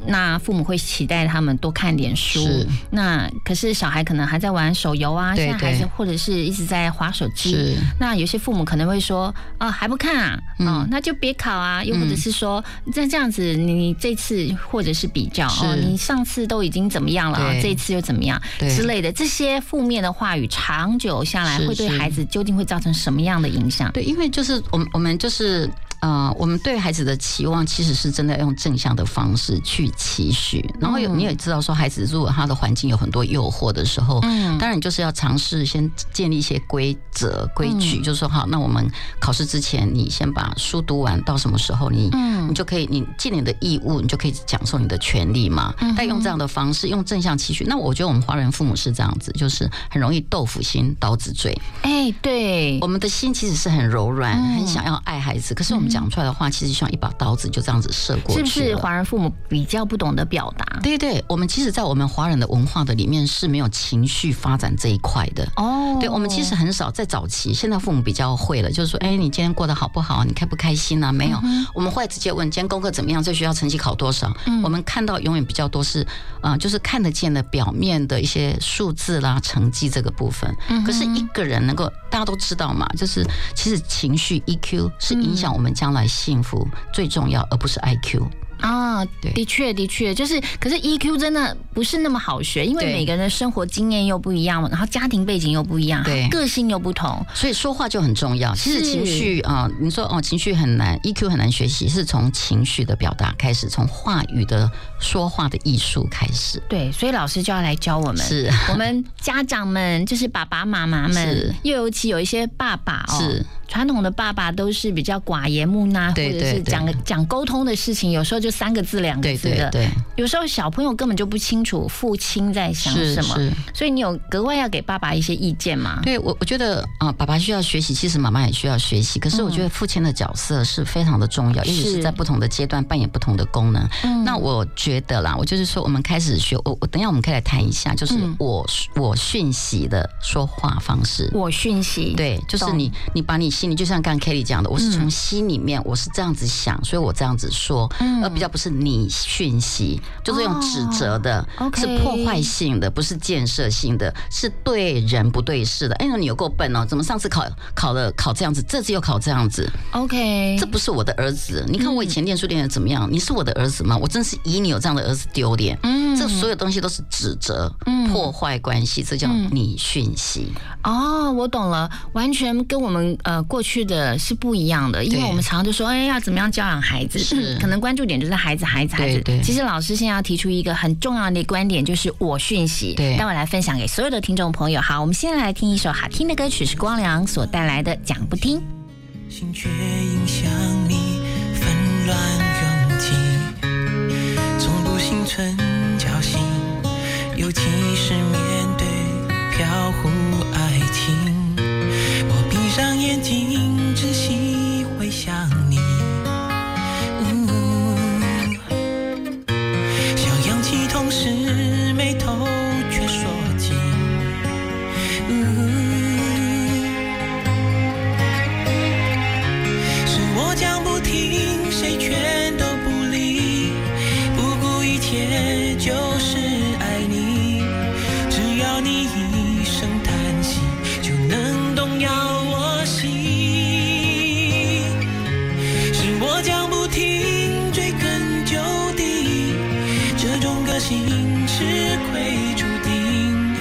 那父母会期待他们多看点书。那可是小孩可能还在玩手游啊，对现在孩子或者是一直在划手机。那有些父母可能会说，啊，还不看啊，哦嗯，那就别考啊。又或者是说，那这样子你这次或者是比较哦，你上次都已经怎么样了啊，这一次又怎么样之类的，这些负面的话语长久下来会对孩子究竟会造成什么样的影响？对，因为就是我们我们就是呃，我们对孩子的期望其实是真的要用正向的方式去期许，然后有嗯。你也知道说，孩子如果他的环境有很多诱惑的时候，嗯。当然你就是要尝试先建立一些规则规矩，嗯。就是说好，那我们考试之前你先把书读完，到什么时候你嗯。你就可以你尽你的义务，你就可以享受你的权利嘛。嗯但用这样的方式，用正向期许，那我觉得我们华人父母是这样子，就是很容易豆腐心刀子嘴。哎，对。我，们的心其实是很柔软，嗯。很想要爱孩子，可是我们讲出来的话，其实像一把刀子就这样子射过去是不是华人父母比较不懂得表达？对对，我们其实，在我们华人的文化的里面是没有情绪发展这一块的。哦，对，我们其实很少在早期，现在父母比较会了，就是说，哎，你今天过得好不好？你开不开心啊？没有，我们会直接问今天功课怎么样，在学校成绩考多少？嗯我们看到永远比较多是，啊，就是看得见的表面的一些数字啦、成绩这个部分。可是一个人能够，大家都知道嘛，就是其实情绪 EQ 是影响我们将来幸福最重要，而不是 IQ。啊，对。的确的确，就是，可是 EQ 真的不是那么好学，因为每个人的生活经验又不一样，然后家庭背景又不一样，对。个性又不同，所以说话就很重要。其实是情绪啊、你说哦，情绪很难，EQ 很难学习，是从情绪的表达开始，从话语的说话的艺术开始。对，所以老师就要来教我们，是。我们家长们，就是爸爸妈妈们是，又尤其有一些爸爸哦，是传统的爸爸都是比较寡言木讷，或者是讲讲沟通的事情，有时候就三个字两个字的，对对，有时候小朋友根本就不清楚父亲在想什么，是。所以你有格外要给爸爸一些意见吗？对我，我觉得啊、爸爸需要学习，其实妈妈也需要学习。可是我觉得父亲的角色是非常的重要，也许是是在不同的阶段扮演不同的功能。嗯那我觉得啦，我就是说，我们开始学，我我等一下我们可以来谈一下，就是嗯我、我讯息的说话方式。我讯息，对，就是你，你把你心里，就像刚刚 Kelly 讲的，我是从心里面，我是这样子想，所以我这样子说，嗯而比较不是你讯息，就是用指责的，哦是破坏性的，不是建设性的，是对人不对事的。哎，呦你有够笨哦，怎么上次考考了考这样子，这次又考这样子？，OK，这不是我的儿子。你看我以前念书念的怎么样？你是我的儿子吗？我真是以你有这样的儿子丢脸。嗯这所有东西都是指责、嗯破坏关系，这叫嗯你讯息。哦，我懂了，完全跟我们呃过去的是不一样的，因为我们常常就说，哎，要怎么样教养孩子，是可能关注点就是孩子，孩子，孩子。对对其实老师现在要提出一个很重要的观点，就是我讯息，对待会来分享给所有的听众朋友。好，我们先来听一首好听的歌曲，是光良所带来的《讲不听》。心却影响你纷乱拥挤，从不心存侥幸，尤其是面对飘忽上眼睛，只细回想你。呜想扬起同时，眉头却说紧。呜是我讲不听，谁全都不理，不顾一切就吃亏注定。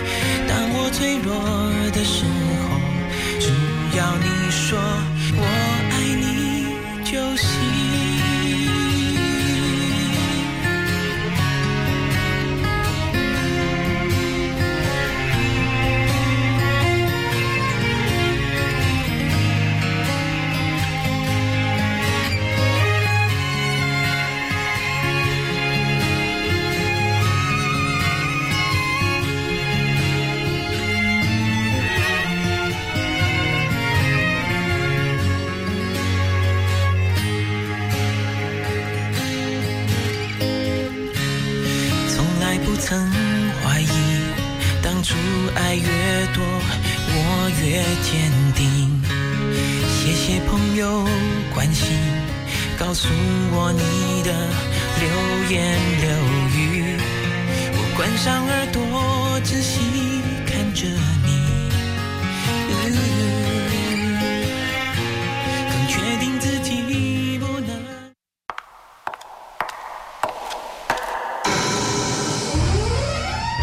当我脆弱的时候，只要你说爱越多，我越坚定。谢谢朋友关心，告诉我你的流言流语。我关上耳朵，仔细看着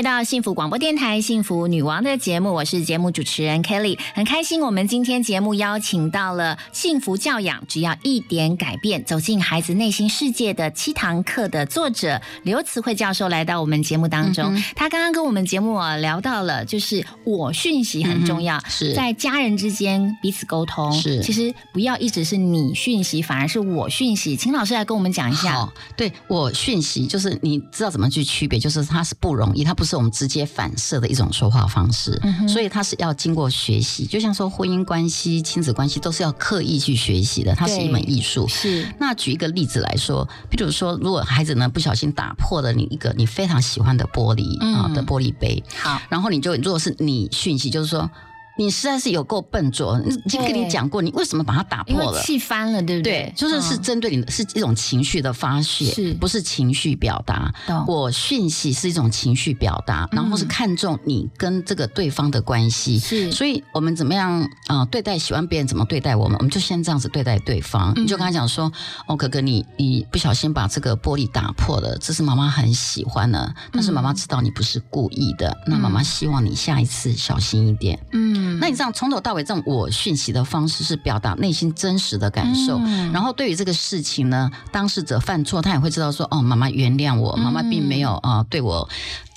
回到幸福广播电台《幸福女王》的节目，我是节目主持人 Kelly，很开心我们今天节目邀请到了幸福教养，只要一点改变，走进孩子内心世界的七堂课的作者刘慈慧教授来到我们节目当中。嗯他刚刚跟我们节目啊聊到了，就是我讯息很重要，嗯是在家人之间彼此沟通，是其实不要一直是你讯息，反而是我讯息。请老师来跟我们讲一下。好，对我讯息就是你知道怎么去区别，就是它是不容易，它不是我们直接反射的一种说话方式，嗯所以它是要经过学习。就像说婚姻关系、亲子关系都是要刻意去学习的，它是一门艺术。是，那举一个例子来说，比如说，如果孩子呢不小心打破了你一个你非常喜欢的玻璃啊、嗯的玻璃杯，好，然后你就如果是你讯息，就是说。你实在是有够笨拙，已经跟你讲过，你为什么把它打破了？气翻了，对不对，对就是是嗯针对你的，是一种情绪的发泄，是不是情绪表达？我讯息是一种情绪表达，然后是看重你跟这个对方的关系。是所以我们怎么样啊、呃对待喜欢别人怎么对待我们，我们就先这样子对待对方。嗯你就跟他讲说，哦，哥哥，你你不小心把这个玻璃打破了，这是妈妈很喜欢的，但是妈妈知道你不是故意的，那妈妈希望你下一次小心一点。嗯，那你这样从头到尾这种我讯息的方式是表达内心真实的感受，嗯然后对于这个事情呢，当事者犯错，他也会知道说，哦，妈妈原谅我，妈妈并没有啊、呃对我。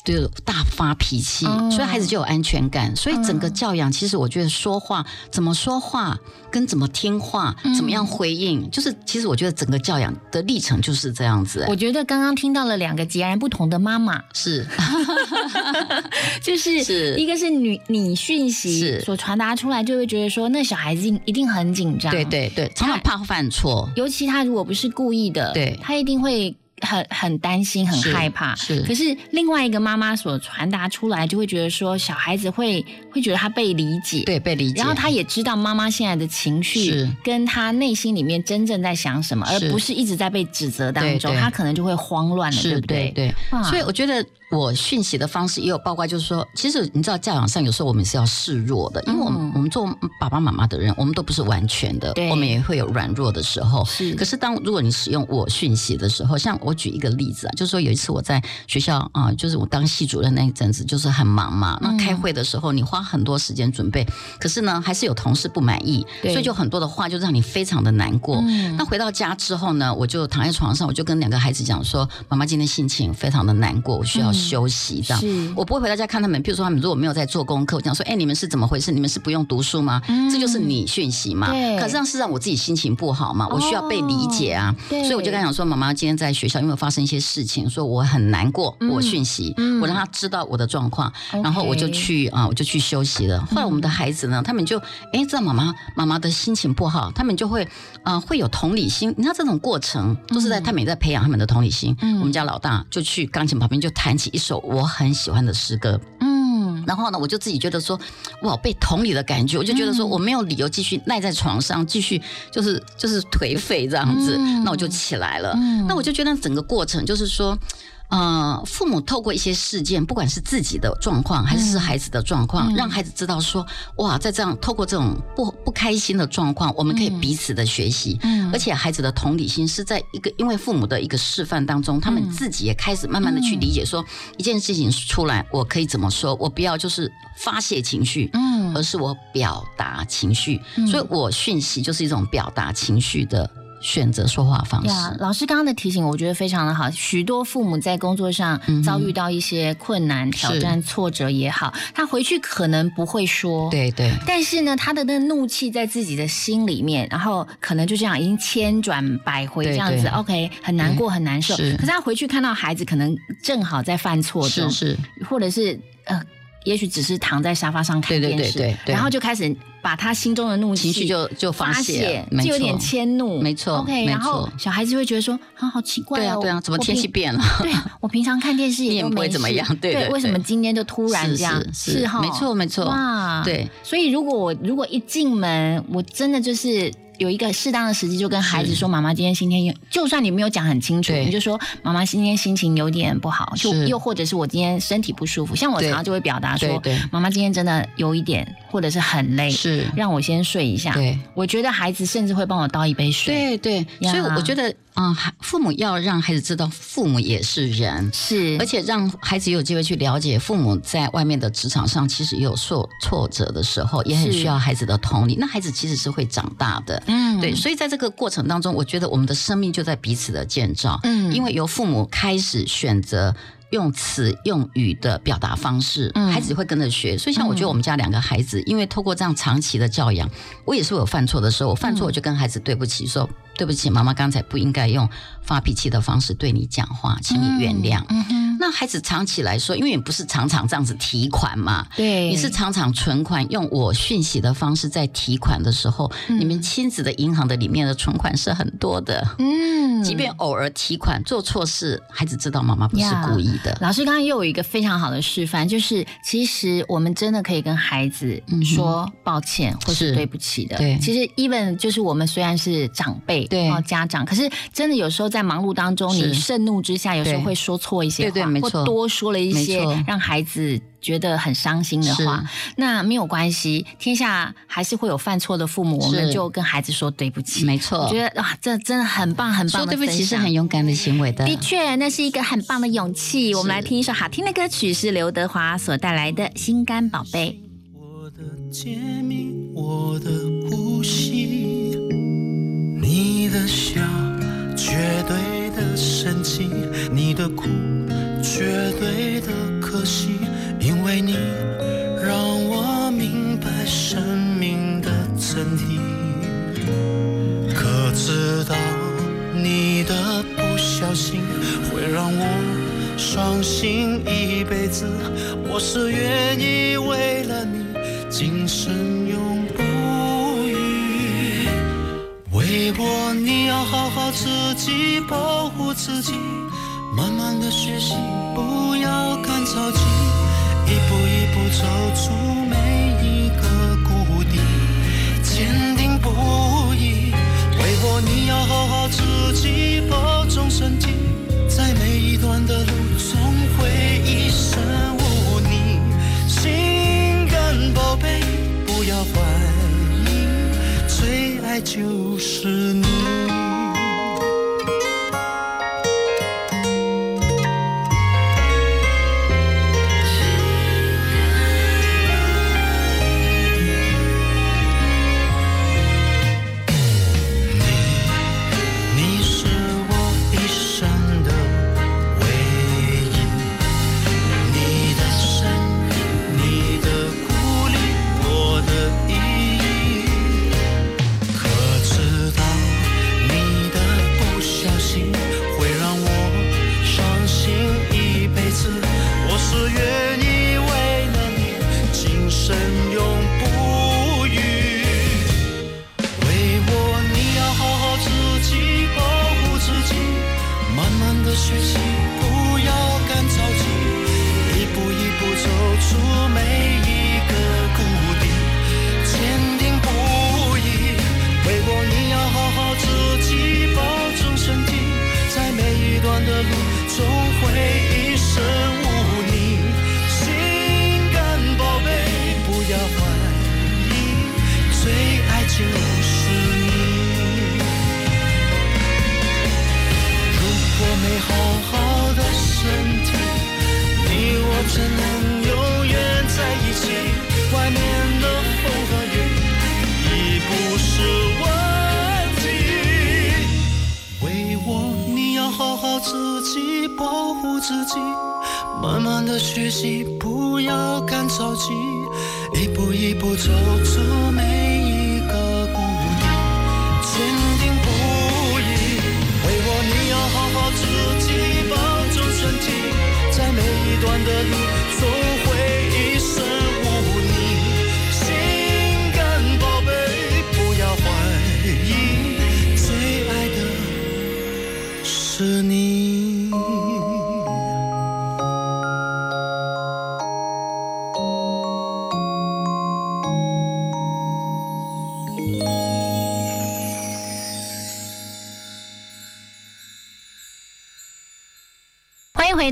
对我大发脾气，哦所以孩子就有安全感。所以整个教养，其实我觉得说话怎么说话，跟怎么听话，怎么样回应，就是其实我觉得整个教养的历程就是这样子。我觉得刚刚听到了两个截然不同的妈妈，是 就是是一个是女你讯息所传达出来，就会觉得说那小孩子一定很紧张，对对对，常常怕犯错。尤其他如果不是故意的，对他一定会很很担心、很害怕。是。可是另外一个妈妈所传达出来，就会觉得说小孩子会会觉得他被理解，对，被理解。然后他也知道妈妈现在的情绪是。跟他内心里面真正在想什么，而不是一直在被指责当中，他可能就会慌乱了，对不对？对对。所以我觉得我讯息的方式也有包括，就是说，其实你知道教养上有时候我们是要示弱的，因为我们、嗯我们做爸爸妈妈的人，我们都不是完全的，我们也会有软弱的时候。是。可是当如果你使用我讯息的时候，像我举一个例子啊，就是说有一次我在学校啊、就是我当系主任那一阵子，就是很忙嘛，嗯。那开会的时候你花很多时间准备，可是呢还是有同事不满意，所以就很多的话就让你非常的难过。嗯。那回到家之后呢，我就躺在床上，我就跟两个孩子讲说：“妈妈今天心情非常的难过，我需要休息。”这样，我不会回到家看他们。譬如说他们如果没有在做功课，我讲说：“哎，你们是怎么回事？你们是不用读书吗？”这就是你讯息嘛。嗯对可是让是让我自己心情不好嘛，我需要被理解啊。对所以我就跟他讲说：“妈妈今天在学校因为发生一些事情，说我很难过，我讯息，嗯我让他知道我的状况然后我就去啊，我就去休息了。后来我们的孩子呢，他们就哎，知道妈妈妈妈的心情不好，他们就会啊、呃会有同理心。你知道这种过程都是在他们也在培养他们的同理心。嗯我们家老大就去钢琴旁边就弹起一首我很喜欢的诗歌，嗯，然后呢，我就自己觉得说，哇，被同理的感觉，我就觉得说我没有理由继续赖在床上，继续就是就是颓废这样子，嗯那我就起来了。嗯那我就觉得整个过程就是说。呃，父母透过一些事件，不管是自己的状况还是是孩子的状况，嗯。让孩子知道说，哇，在这样透过这种不不开心的状况，我们可以彼此的学习，嗯。而且孩子的同理心是在一个因为父母的一个示范当中，他们自己也开始慢慢的去理解说，一件事情出来，我可以怎么说，我不要就是发泄情绪，嗯。而是我表达情绪，嗯。所以我讯息就是一种表达情绪的。选择说话方呀，式。老师刚刚的提醒，我觉得非常的好。许多父母在工作上遭遇到一些困难、挑战、挫折也好，他回去可能不会说，对对。但是呢，他的那个怒气在自己的心里面，然后可能就这样已经千转百回这样子对，OK，很难过，对。很难受。可是他回去看到孩子可能正好在犯错中，是是，或者是呃，也许只是躺在沙发上看电视，对对对。然后就开始把他心中的怒气情绪就就发发泄就有点迁怒，没错 OK，没然后错小孩子会觉得说，啊，好奇怪哦，对啊对啊，怎么天气变了？对啊，我平常看电视也也不会怎么样对对为什么今天就突然这样？是。是哈，没错没错。哇，对。所以如果我如果一进门，我真的就是。有一个适当的时机，就跟孩子说：“妈妈今天心情有，就算你没有讲很清楚，你就说妈妈今天心情有点不好，就又或者是我今天身体不舒服。像我常常就会表达说妈妈今天真的有一点，或者是很累，是。让我先睡一下。对，我觉得孩子甚至会帮我倒一杯水。对对，所以我觉得，嗯，父母要让孩子知道，父母也是人，是，而且让孩子有机会去了解，父母在外面的职场上其实也有受挫折的时候，也很需要孩子的同理。那孩子其实是会长大的，嗯对，所以在这个过程当中，我觉得我们的生命就在彼此的建造，嗯因为由父母开始选择。用词用语的表达方式，嗯孩子会跟着学。所以，像我觉得我们家两个孩子，因为透过这样长期的教养，我也是会有犯错的时候。我犯错，我就跟孩子对不起，说对不起，妈妈刚才不应该用发脾气的方式对你讲话，请你原谅。那孩子长期来说，因为你不是常常这样子提款嘛，对，你是常常存款，用我讯息的方式在提款的时候，嗯。你们亲子的银行的里面的存款是很多的。嗯。即便偶尔提款做错事，孩子知道妈妈不是故意的。老师刚刚又有一个非常好的示范，就是其实我们真的可以跟孩子说抱歉或是是对不起的。对。其实 even 就是我们虽然是长辈，对。然后家长，可是真的有时候在忙碌当中，你盛怒之下，有时候会说错一些话，对对没错或多说了一些让孩子。觉得很伤心的话，那没有关系，天下还是会有犯错的父母，我们就跟孩子说对不起。没错我觉得啊，这真的很棒，很棒说。对不起是很勇敢的行为的。的确，那是一个很棒的勇气。我们来听一首好听的歌曲，是刘德华所带来的《心肝宝贝》。揭秘我的呼吸，你的笑绝对的神情，你的苦绝对的可惜，因为你让我明白生命的真谛。可知道你的不小心会让我伤心一辈子？我是愿意为了你。今生永不渝。为我，你要好好自己，保护自己，慢慢的学习，不要赶着急，一步一步走出每一个谷底，坚定不移。为我，你要好好自己，保重身体，在每一段的路，总会一生无你。心肝宝贝，不要怀疑，最爱就是。你，护自己，慢慢的学习，不要干着急，一步一步走出每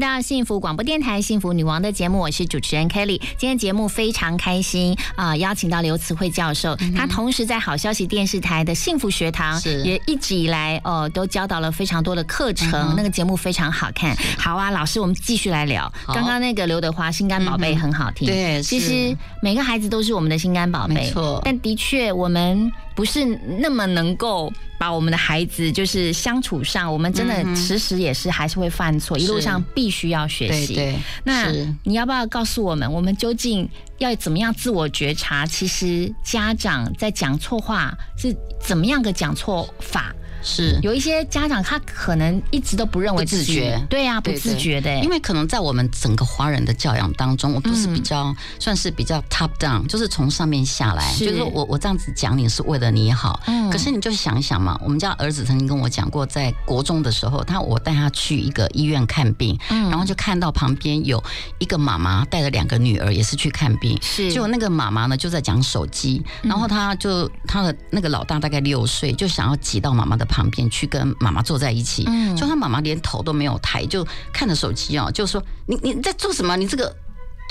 到幸福广播电台《幸福女王》的节目，我是主持人 Kelly。今天节目非常开心啊、邀请到刘慈慧教授，她同时在好消息电视台的幸福学堂也一直以来哦、都教导了非常多的课程，那个节目非常好看。好啊，老师，我们继续来聊。刚刚那个刘德华《心肝宝贝》很好听，对其实每个孩子都是我们的心肝宝贝，没错。但的确我们不是那么能够把我们的孩子就是相处上，我们真的时时也是还是会犯错，一路上必须要学习。对对，那你要不要告诉我们，我们究竟要怎么样自我觉察？其实家长在讲错话是怎么样个讲错法？是。有一些家长他可能一直都不认为自觉。对啊，不自觉的、因为可能在我们整个华人的教养当中，我都是比嗯较、算是比较 top down，就是从上面下来，是。就是说我我这样子讲你是为了你好，嗯。可是你就想一想嘛，我们家儿子曾经跟我讲过，在国中的时候，他我带他去一个医院看病，嗯。然后就看到旁边有一个妈妈带着两个女儿也是去看病，是。结果那个妈妈呢就在讲手机，然后他就他的那个老大大概六岁，就想要挤到妈妈的旁边去跟妈妈坐在一起，嗯就他妈妈连头都没有抬，就看着手机哦，就说你你在做什么？你这个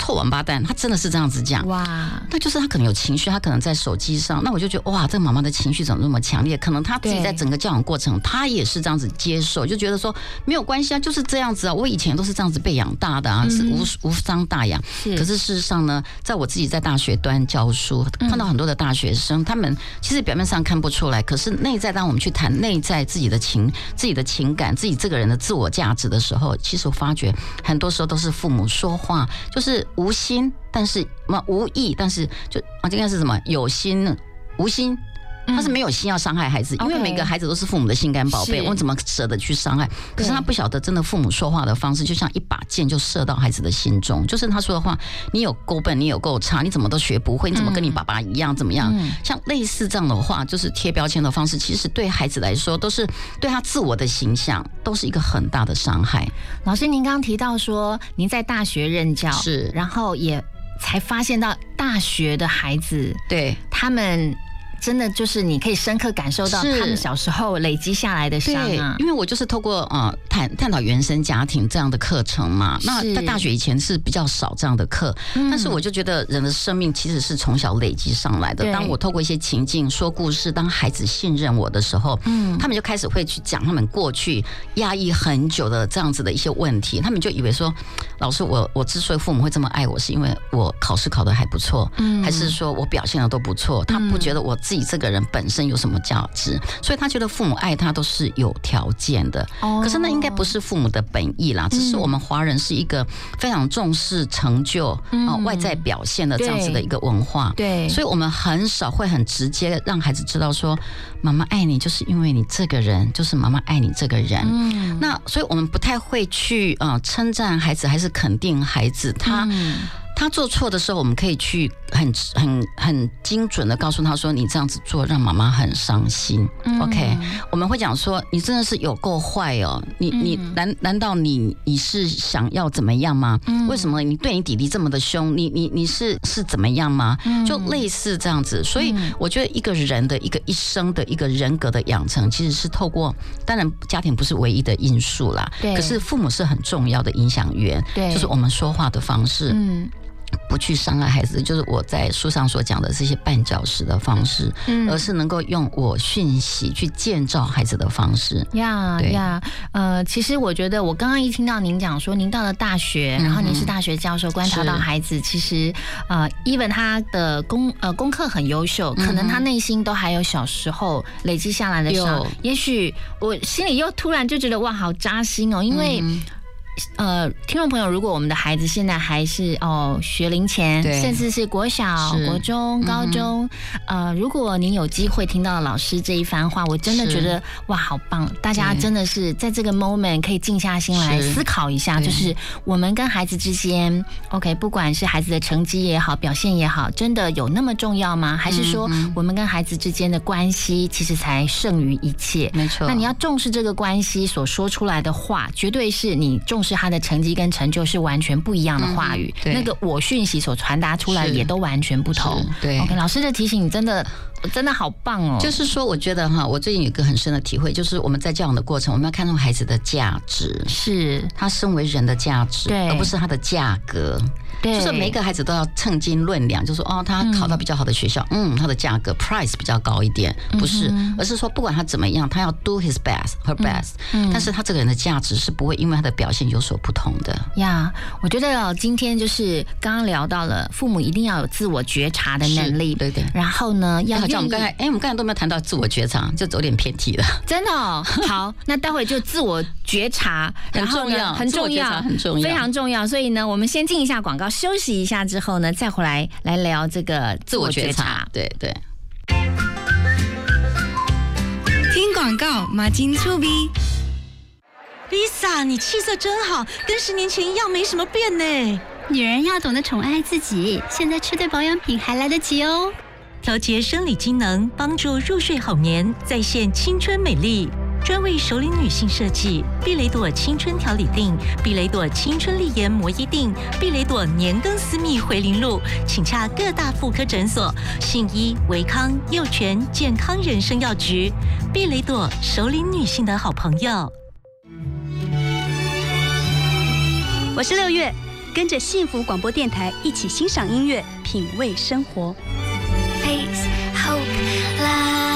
臭王八蛋！他真的是这样子讲。哇，那就是他可能有情绪，他可能在手机上，那我就觉得哇，这个妈妈的情绪怎么那么强烈？可能他自己在整个教养过程，他也是这样子接受，就觉得说没有关系啊，就是这样子啊，我以前都是这样子被养大的啊，是无无伤大雅。可是事实上呢，在我自己在大学端教书，看到很多的大学生，他们其实表面上看不出来，可是内在，当我们去谈内在自己的情、自己的情感、自己这个人的自我价值的时候，其实我发觉很多时候都是父母说话就是无心，但是嘛无意，但是就啊，这个是什么有心无心。他是没有心要伤害孩子，因为每个孩子都是父母的心肝宝贝，我怎么舍得去伤害？可是他不晓得，真的父母说话的方式就像一把剑，就射到孩子的心中。就是他说的话，你有够笨，你有够差，你怎么都学不会，你怎么跟你爸爸一样？怎么样？嗯像类似这样的话，就是贴标签的方式，其实对孩子来说，都是对他自我的形象，都是一个很大的伤害。老师，您刚刚提到说您在大学任教，是然后也才发现到大学的孩子，对，他们真的就是你可以深刻感受到他们小时候累积下来的伤对啊，。因为我就是透过呃探探讨原生家庭这样的课程嘛。那在大学以前是比较少这样的课，嗯但是我就觉得人的生命其实是从小累积上来的。当我透过一些情境说故事，当孩子信任我的时候，嗯他们就开始会去讲他们过去压抑很久的这样子的一些问题，他们就以为说，老师我我之所以父母会这么爱我，是因为我考试考得还不错，嗯还是说我表现的都不错？他不觉得我自己这个人本身有什么价值，所以他觉得父母爱他都是有条件的。哦可是那应该不是父母的本意啦，只是我们华人是一个非常重视成就啊、嗯外在表现的这样子的一个文化。对，所以我们很少会很直接让孩子知道说，妈妈爱你，就是因为你这个人，就是妈妈爱你这个人。嗯那所以我们不太会去呃称赞孩子，还是肯定孩子他。嗯他做错的时候，我们可以去很很很精准的告诉他说：“你这样子做让妈妈很伤心。嗯 OK，我们会讲说：“你真的是有够坏哦！你你嗯难难道你你是想要怎么样吗？嗯为什么你对你弟弟这么的凶？你你你是是怎么样吗？嗯就类似这样子。所以我觉得一个人的一个一生的一个人格的养成，其实是透过当然家庭不是唯一的因素啦，对可是父母是很重要的影响源，对就是我们说话的方式。嗯不去伤害孩子，就是我在书上所讲的这些绊脚石的方式，嗯。而是能够用我讯息去建造孩子的方式。呀对。呀，呃，其实我觉得，我刚刚一听到您讲说，您到了大学，嗯然后您是大学教授，观察到孩子，其实呃，even 他的功呃功课很优秀，可能他内心都还有小时候累积下来的伤。有，也许我心里又突然就觉得哇，好扎心哦，因为。嗯呃，听众朋友，如果我们的孩子现在还是哦学龄前，甚至是国小、国中、高中，呃，如果您有机会听到老师这一番话，我真的觉得哇，好棒！大家真的是在这个 moment 可以静下心来思考一下，对。就是我们跟孩子之间，OK，不管是孩子的成绩也好，表现也好，真的有那么重要吗？还是说嗯我们跟孩子之间的关系其实才胜于一切？没错。那你要重视这个关系所说出来的话，绝对是你重视他的成绩跟成就是完全不一样的话语。嗯那个我讯息所传达出来也都完全不同。对 OK，老师的提醒你真的真的好棒哦。就是说，我觉得哈，我最近有一个很深的体会，就是我们在教养的过程，我们要看重孩子的价值，是。他身为人的价值，对。而不是他的价格。对。就是每一个孩子都要称斤论两，就说哦，他考到比较好的学校，嗯，他的价格 price 比较高一点，不是，嗯而是说不管他怎么样，他要 do his best her best，、嗯。但是他这个人的价值是不会因为他的表现有所不同的。呀我觉得哦今天就是刚刚聊到了，父母一定要有自我觉察的能力，对对。然后呢，要好像我们刚才，哎，我们刚才都没有谈到自我觉察，就走点偏题了。真的哦，好，那待会就自我觉察，很然后呢重要很重要，很重要非常重要。所以呢，我们先进一下广告，休息一下之后呢，再回来来聊这个自我觉察，对对。听广告，马金粗逼。Lisa，你气色真好，跟十年前一样，没什么变呢。女人要懂得宠爱自己，现在吃对保养品还来得及哦。调节生理机能，帮助入睡好眠，再现青春美丽。专为熟龄女性设计，碧雷朵青春调理定、碧雷朵青春丽颜摩衣定、碧雷朵年更私密回零露，请洽各大妇科诊所、信医、维康、幼泉健康人生药局。碧雷朵熟龄女性的好朋友。我是六月，跟着幸福广播电台一起欣赏音乐，品味生活。Peace, hope, love。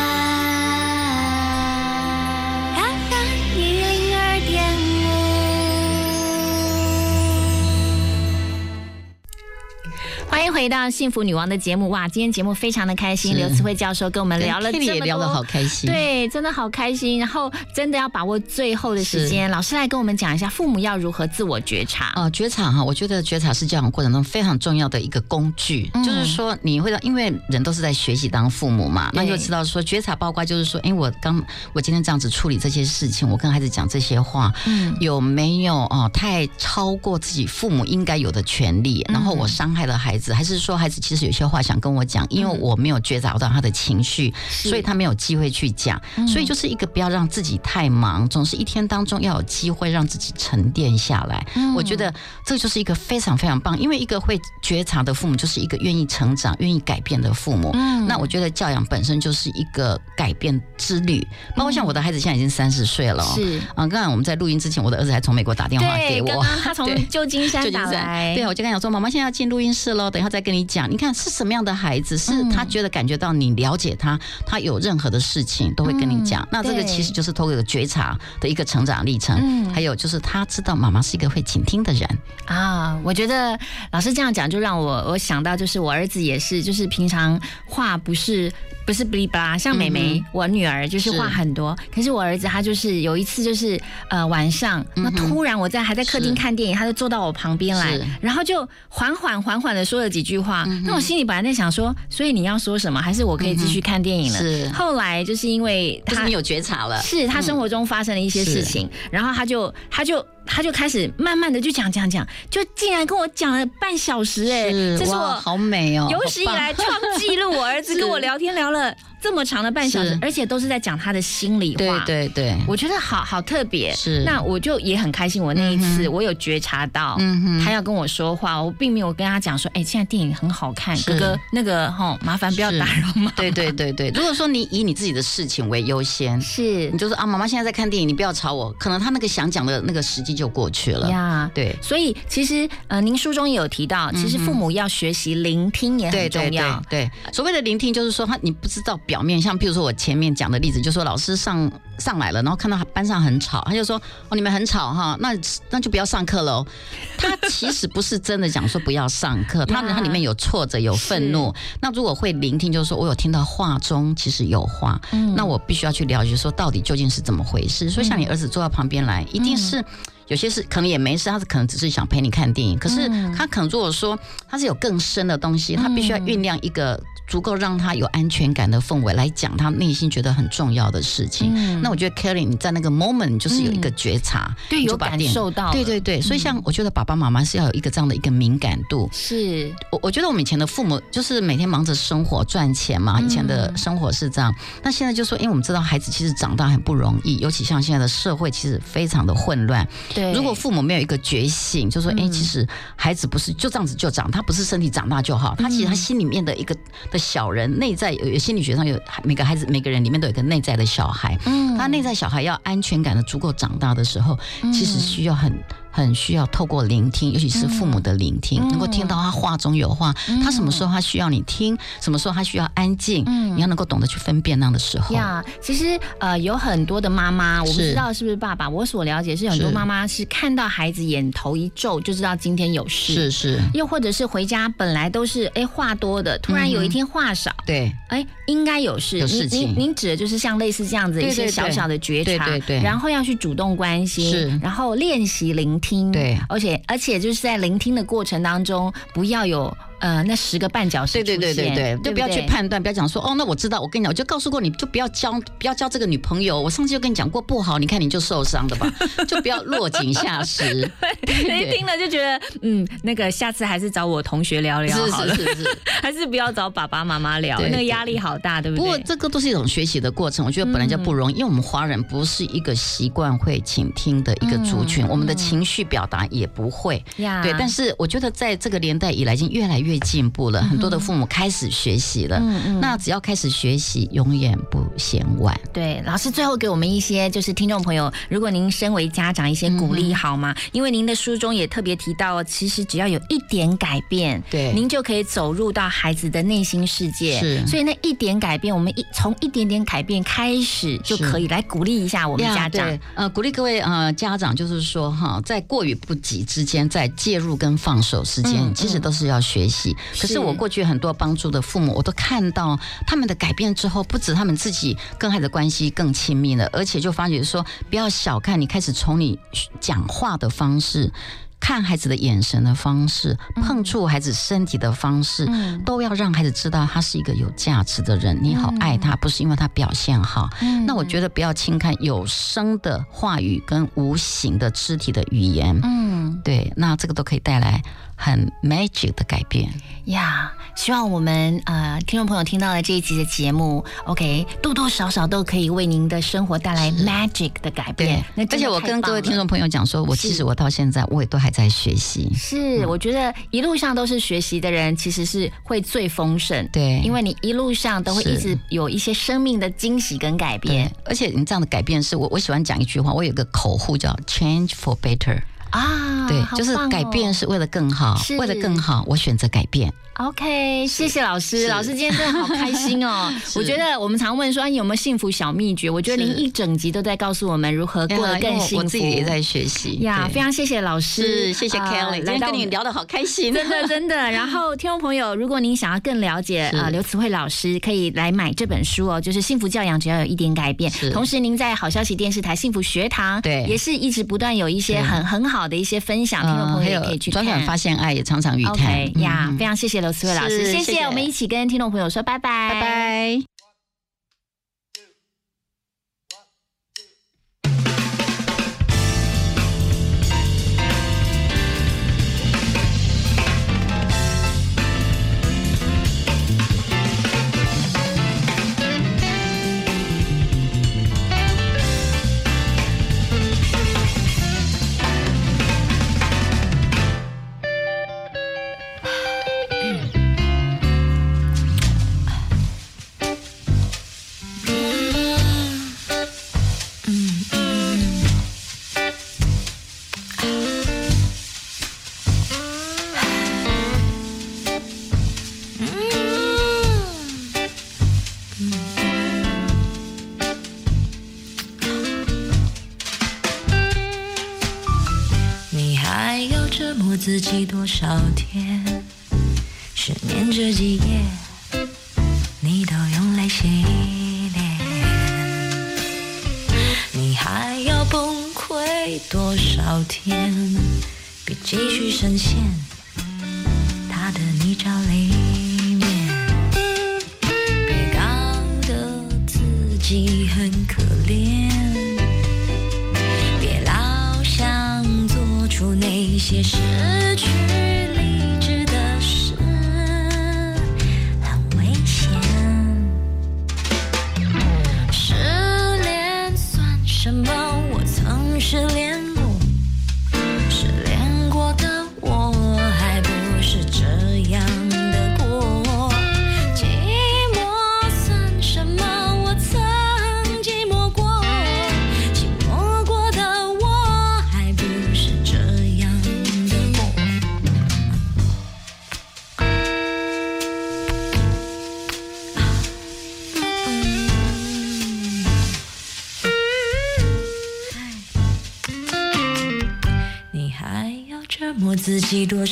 欢迎回到幸福女王的节目。哇，今天节目非常的开心，刘慈慧教授跟我们聊了这么多，也聊得好开心。对，真的好开心。然后真的要把握最后的时间，老师来跟我们讲一下父母要如何自我觉察。哦，觉察哈，我觉得觉察是教养过程中非常重要的一个工具，嗯。就是说你会让，因为人都是在学习当父母嘛，那就知道说觉察包括就是说，哎，我刚我今天这样子处理这些事情，我跟孩子讲这些话，嗯。有没有哦太超过自己父母应该有的权利，然后我伤害了孩子，还是说孩子其实有些话想跟我讲，因为我没有觉察到他的情绪，所以他没有机会去讲，嗯。所以就是一个不要让自己太忙，总是一天当中要有机会让自己沉淀下来。嗯。我觉得这就是一个非常非常棒，因为一个会觉察的父母，就是一个愿意成长、愿意改变的父母。嗯。那我觉得教养本身就是一个改变之旅，包括像我的孩子现在已经三十岁了、哦，是。啊，刚才我们在录音之前，我的儿子还从美国打电话给我，刚刚他从 旧金山打来。对，我就跟他讲说，妈妈现在要进录音室喽，等一下再跟你讲。你看是什么样的孩子，是嗯。他觉得感觉到你了解他，他有任何的事情都会跟你讲。嗯那这个其实就是透过觉察的一个成长历程，嗯。还有就是他知道妈妈是一个会倾听的人。啊，我觉得老师这样讲，就让我我想到，就是我儿子也是，就是平常话不是不是不哩吧啦，像美眉，嗯我女儿就是是话很多，可是我儿子他就是有一次就是呃晚上，那突然我在还在客厅看电影，他就坐到我旁边来然后就缓缓缓缓的说了几句话，那我心里本来在想说，所以你要说什么，还是我可以继续看电影了？是。后来就是因为他有觉察了，是他生嗯活中发生了一些事情，然后他就他就他就开始慢慢的就讲讲讲，就竟然跟我讲了半小时、哎，这是我好美哦，有史以来创纪录，我儿子跟我 聊天聊了这么长的半小时，而且都是在讲他的心里对话。对对，我觉得好好特别，是。那我就也很开心。我那一次我有觉察到，嗯哼。他要跟我说话，我并没有跟他讲说，哎、现在电影很好看，哥哥那个哈，麻烦不要打扰妈妈。对对对对，如果说你以你自己的事情为优先，是。你就说啊，妈妈现在在看电影，你不要吵我，可能他那个想讲的那个时机就过去了。呀，对。所以其实呃，您书中也有提到，其实父母要学习聆听也对对很重要。对对，所谓的聆听就是说他你不知道表面，像譬如说我前面讲的例子，就说老师上上来了，然后看到班上很吵，他就说哦你们很吵哈，那那就不要上课喽。他其实不是真的讲说不要上课，他 他里面有挫折有愤怒。那如果会聆听，就是说我有听到话中其实有话，嗯那我必须要去了解说到底究竟是怎么回事。所以像你儿子坐到旁边来，一定是。有些是可能也没事，他是可能只是想陪你看电影，可是嗯他可能如果说他是有更深的东西，他必须要酝酿一个足够让他有安全感的氛围来讲他内心觉得很重要的事情。嗯那我觉得 Kelly 你在那个 moment 就是有一个觉察，对有感受到对对对，所以像我觉得爸爸妈妈是要有一个这样的一个敏感度。是我我觉得我们以前的父母就是每天忙着生活赚钱嘛，以前嗯的生活是这样。那现在就说，因为我们知道孩子其实长大很不容易，尤其像现在的社会其实非常的混乱。对。如果父母没有一个觉醒，就说，哎、嗯其实孩子不是就这样子就长，他不是身体长大就好，他其实他心里面的一个的小人，内在有有心理学上有每个孩子每个人里面都有一个内在的小孩，嗯。他内在小孩要安全感的足够长大的时候，其实需要很。很需要透过聆听，尤其是父母的聆听，嗯。能够听到他话中有话，他什么时候他需要你听，什么时候他需要安静，嗯。你要能够懂得去分辨那样的时候。呀其实呃，有很多的妈妈，我不知道是不是爸爸，我所了解是很多妈妈是看到孩子眼头一皱就知道今天有事，是是，又或者是回家本来都是哎话多的，突然有一天话少，对，哎应该有事，有事情。您指的就是像类似这样子一些小小的觉察，对对对。然后要去主动关心，是。然后练习聆听，对。而且而且就是在聆听的过程当中，不要有呃那十个绊脚石对对对对对，就不要去判断，不要讲说哦，那我知道，我跟你讲，我就告诉过你，就不要交不要交这个女朋友。我上次就跟你讲过不好，你看你就受伤的吧，就不要落井下石。一听了就觉得，嗯，那个下次还是找我同学聊聊是好了，是是是。还是不要找爸爸妈妈聊，对那个压力好大，对不对不过？这个都是一种学习的过程，我觉得本来就不容易，因为我们华人不是一个习惯会倾听的一个族群，嗯我们的情绪表达也不会。呀对，但是我觉得在这个年代以来，已经越来越进步了，很多的父母开始学习了。嗯嗯那只要开始学习，永远不嫌晚。对，老师最后给我们一些就是听众朋友，如果您身为家长一些鼓励好吗？因为您的书中也特别提到，其实只要有一点改变，对您就可以走入到孩子的内心世界。是所以那一点改变，我们一从一点点改变开始就可以来鼓励一下我们家长对。呃，鼓励各位呃家长，就是说哈，在过与不及之间，在介入跟放手之间，嗯其实都是要学习。可是是我过去很多帮助的父母，我都看到他们的改变之后，不止他们自己跟孩子关系更亲密了，而且就发觉说，不要小看你开始从你讲话的方式。看孩子的眼神的方式，碰触孩子身体的方式，嗯都要让孩子知道他是一个有价值的人。你好爱他，不是因为他表现好。嗯那我觉得不要轻看有声的话语跟无形的肢体的语言，嗯对，那这个都可以带来很 magic 的改变。呀希望我们呃听众朋友听到了这一集的节目，OK，多多少少都可以为您的生活带来 magic 的改变。那而且我跟各位听众朋友讲说，我其实我到现在我也都还在学习。是，我觉得一路上都是学习的人，其实是会最丰盛。对因为你一路上都会一直有一些生命的惊喜跟改对变，而且你这样的改变是我我喜欢讲一句话，我有一个口呼叫 “change for better”。啊。对，好就是改变是为了更好，是为了更好，我选择改变。OK，谢谢老师，老师今天真的好开心哦。我觉得我们常问说有没有幸福小秘诀，我觉得您一整集都在告诉我们如何过得更幸福。我自己也在学习呀，非常谢谢老师，谢谢呃 Kelly，今天跟你聊得好开心真的 真的。然后听众朋友，如果您想要更了解是呃刘慈慧老师，可以来买这本书哦，就是《幸福教养只要有一点改变》。是同时，您在好消息电视台幸福学堂，对也是一直不断有一些很很好的一些分享，听众朋友也可以去转转看。发现爱也常常语谈 OK 呀，嗯非常谢谢刘思慧老师，谢谢我们一起跟听众朋友说拜拜，拜拜。少天？失眠这几夜，你都用来洗脸。你还要崩溃多少天？别继续深陷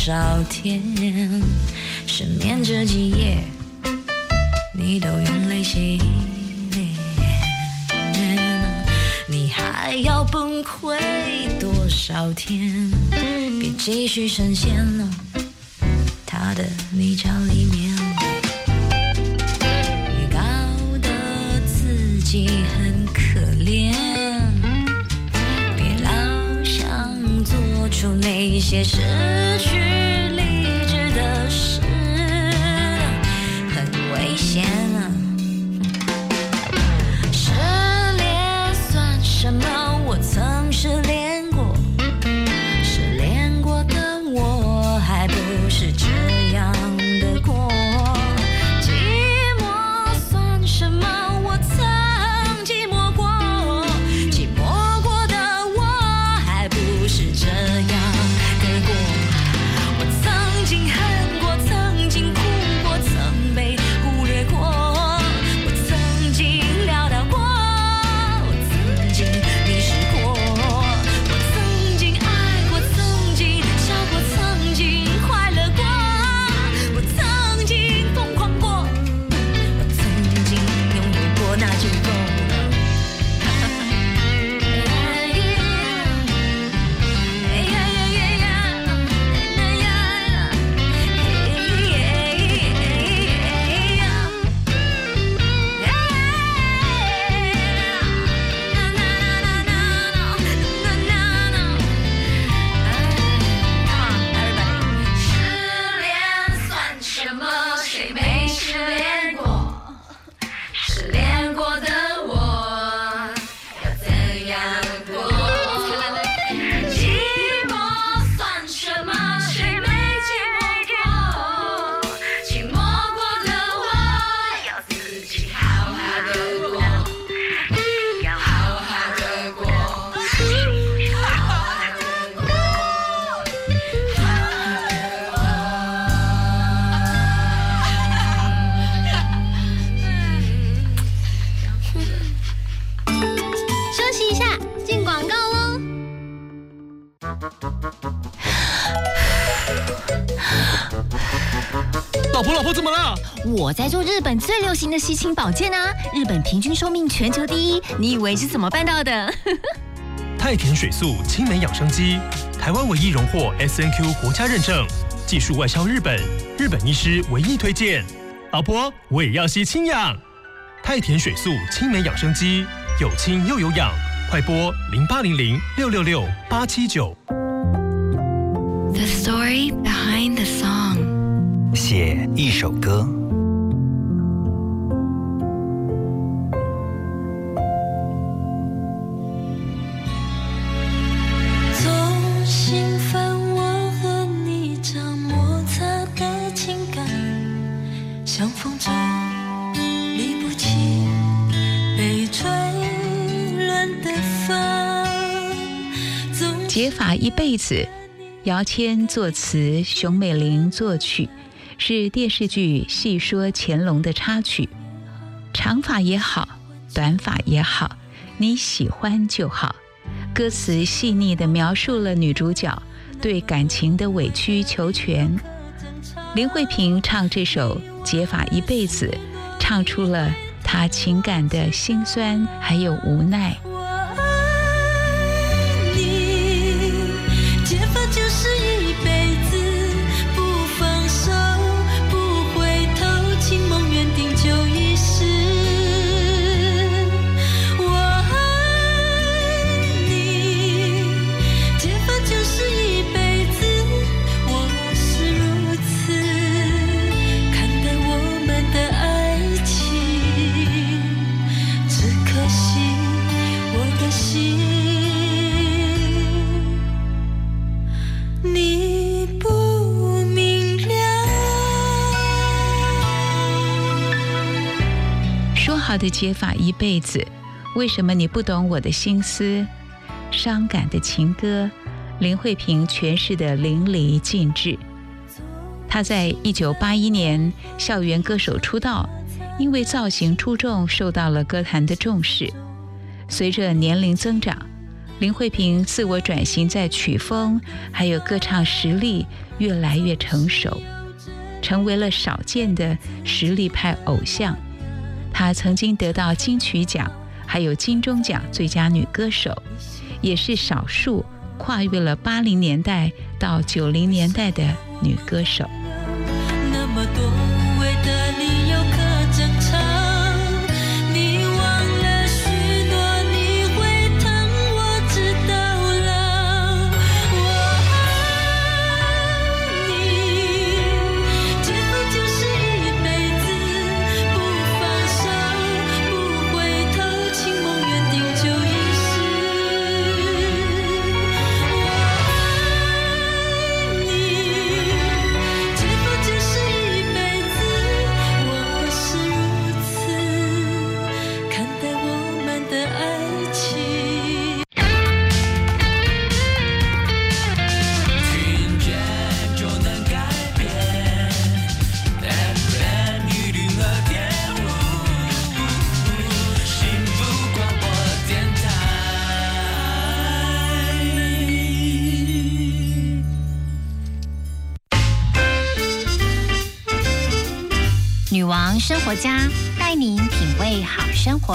少天？失眠这几夜，你都用泪洗脸。你还要崩溃多少天？别继续深陷了他的泥沼里面，你搞得自己很可怜。别老想做出那些事最流行的吸氢保健啊！日本平均寿命全球第一，你以为是怎么办到的？太田水素青梅养生机，台湾唯一荣获 S N Q 国家认证，技术外销日本，日本医师唯一推荐。老婆，我也要吸氢氧。太田水素青梅养生机，有氢又有氧，快播零八零零六六六八七九。The story behind the song. 写一首歌。子，姚谦作词，熊美玲作曲，是电视剧《戏说乾隆》的插曲。长发也好，短发也好，你喜欢就好。歌词细腻地描述了女主角对感情的委曲求全。林慧萍唱这首《结发一辈子》，唱出了她情感的辛酸还有无奈。说好的解法一辈子，为什么你不懂我的心思？伤感的情歌，林慧萍诠释的淋漓尽致。她在一九八一年校园歌手出道，因为造型出众，受到了歌坛的重视。随着年龄增长，林慧萍自我转型，在曲风还有歌唱实力越来越成熟，成为了少见的实力派偶像。她曾经得到金曲奖，还有金钟奖最佳女歌手，也是少数跨越了八零年代到九零年代的女歌手。活。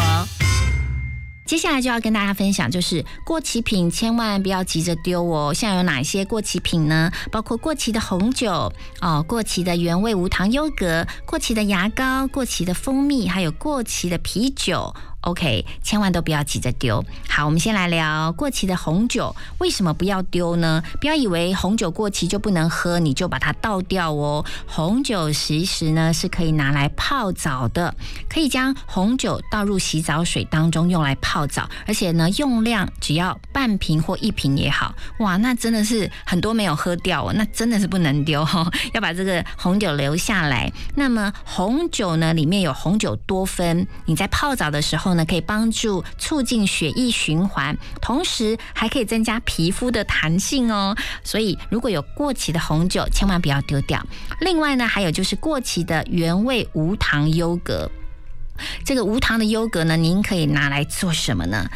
接下来就要跟大家分享，就是过期品千万不要急着丢哦。像有哪些过期品呢？包括过期的红酒哦，过期的原味无糖优格，过期的牙膏，过期的蜂蜜，还有过期的啤酒。OK，千万都不要急着丢。好，我们先来聊过期的红酒，为什么不要丢呢？不要以为红酒过期就不能喝，你就把它倒掉哦。红酒其实呢是可以拿来泡澡的，可以将红酒倒入洗澡水当中用来泡澡，而且呢用量只要半瓶或一瓶也好。哇，那真的是很多没有喝掉哦，那真的是不能丢哦，要把这个红酒留下来。那么红酒呢里面有红酒多酚，你在泡澡的时候呢可以帮助促进血液循环，同时还可以增加皮肤的弹性哦。所以如果有过期的红酒，千万不要丢掉。另外呢，还有就是过期的原味无糖优格。这个无糖的优格呢，您可以拿来做什么呢？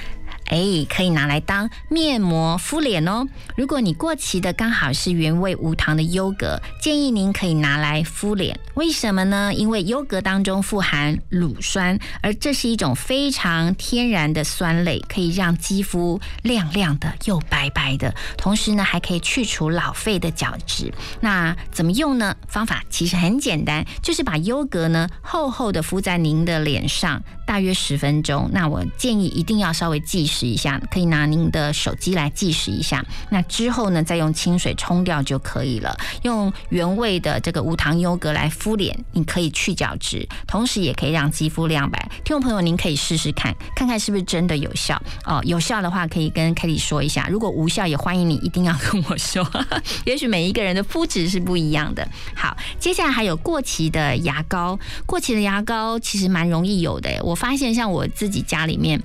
哎，可以拿来当面膜敷脸哦。如果你过期的刚好是原味无糖的优格，建议您可以拿来敷脸。为什么呢？因为优格当中富含乳酸，而这是一种非常天然的酸类，可以让肌肤亮亮的又白白的，同时呢还可以去除老废的角质。那怎么用呢？方法其实很简单，就是把优格呢厚厚的敷在您的脸上，大约十分钟。那我建议一定要稍微计时试一下，可以拿您的手机来计时一下。那之后呢，再用清水冲掉就可以了。用原味的这个无糖优格来敷脸，你可以去角质，同时也可以让肌肤亮白。听众朋友，您可以试试看，看看是不是真的有效哦。有效的话，可以跟 Kelly 说一下；如果无效，也欢迎你一定要跟我说。也许每一个人的肤质是不一样的。好，接下来还有过期的牙膏。过期的牙膏其实蛮容易有的，我发现像我自己家里面。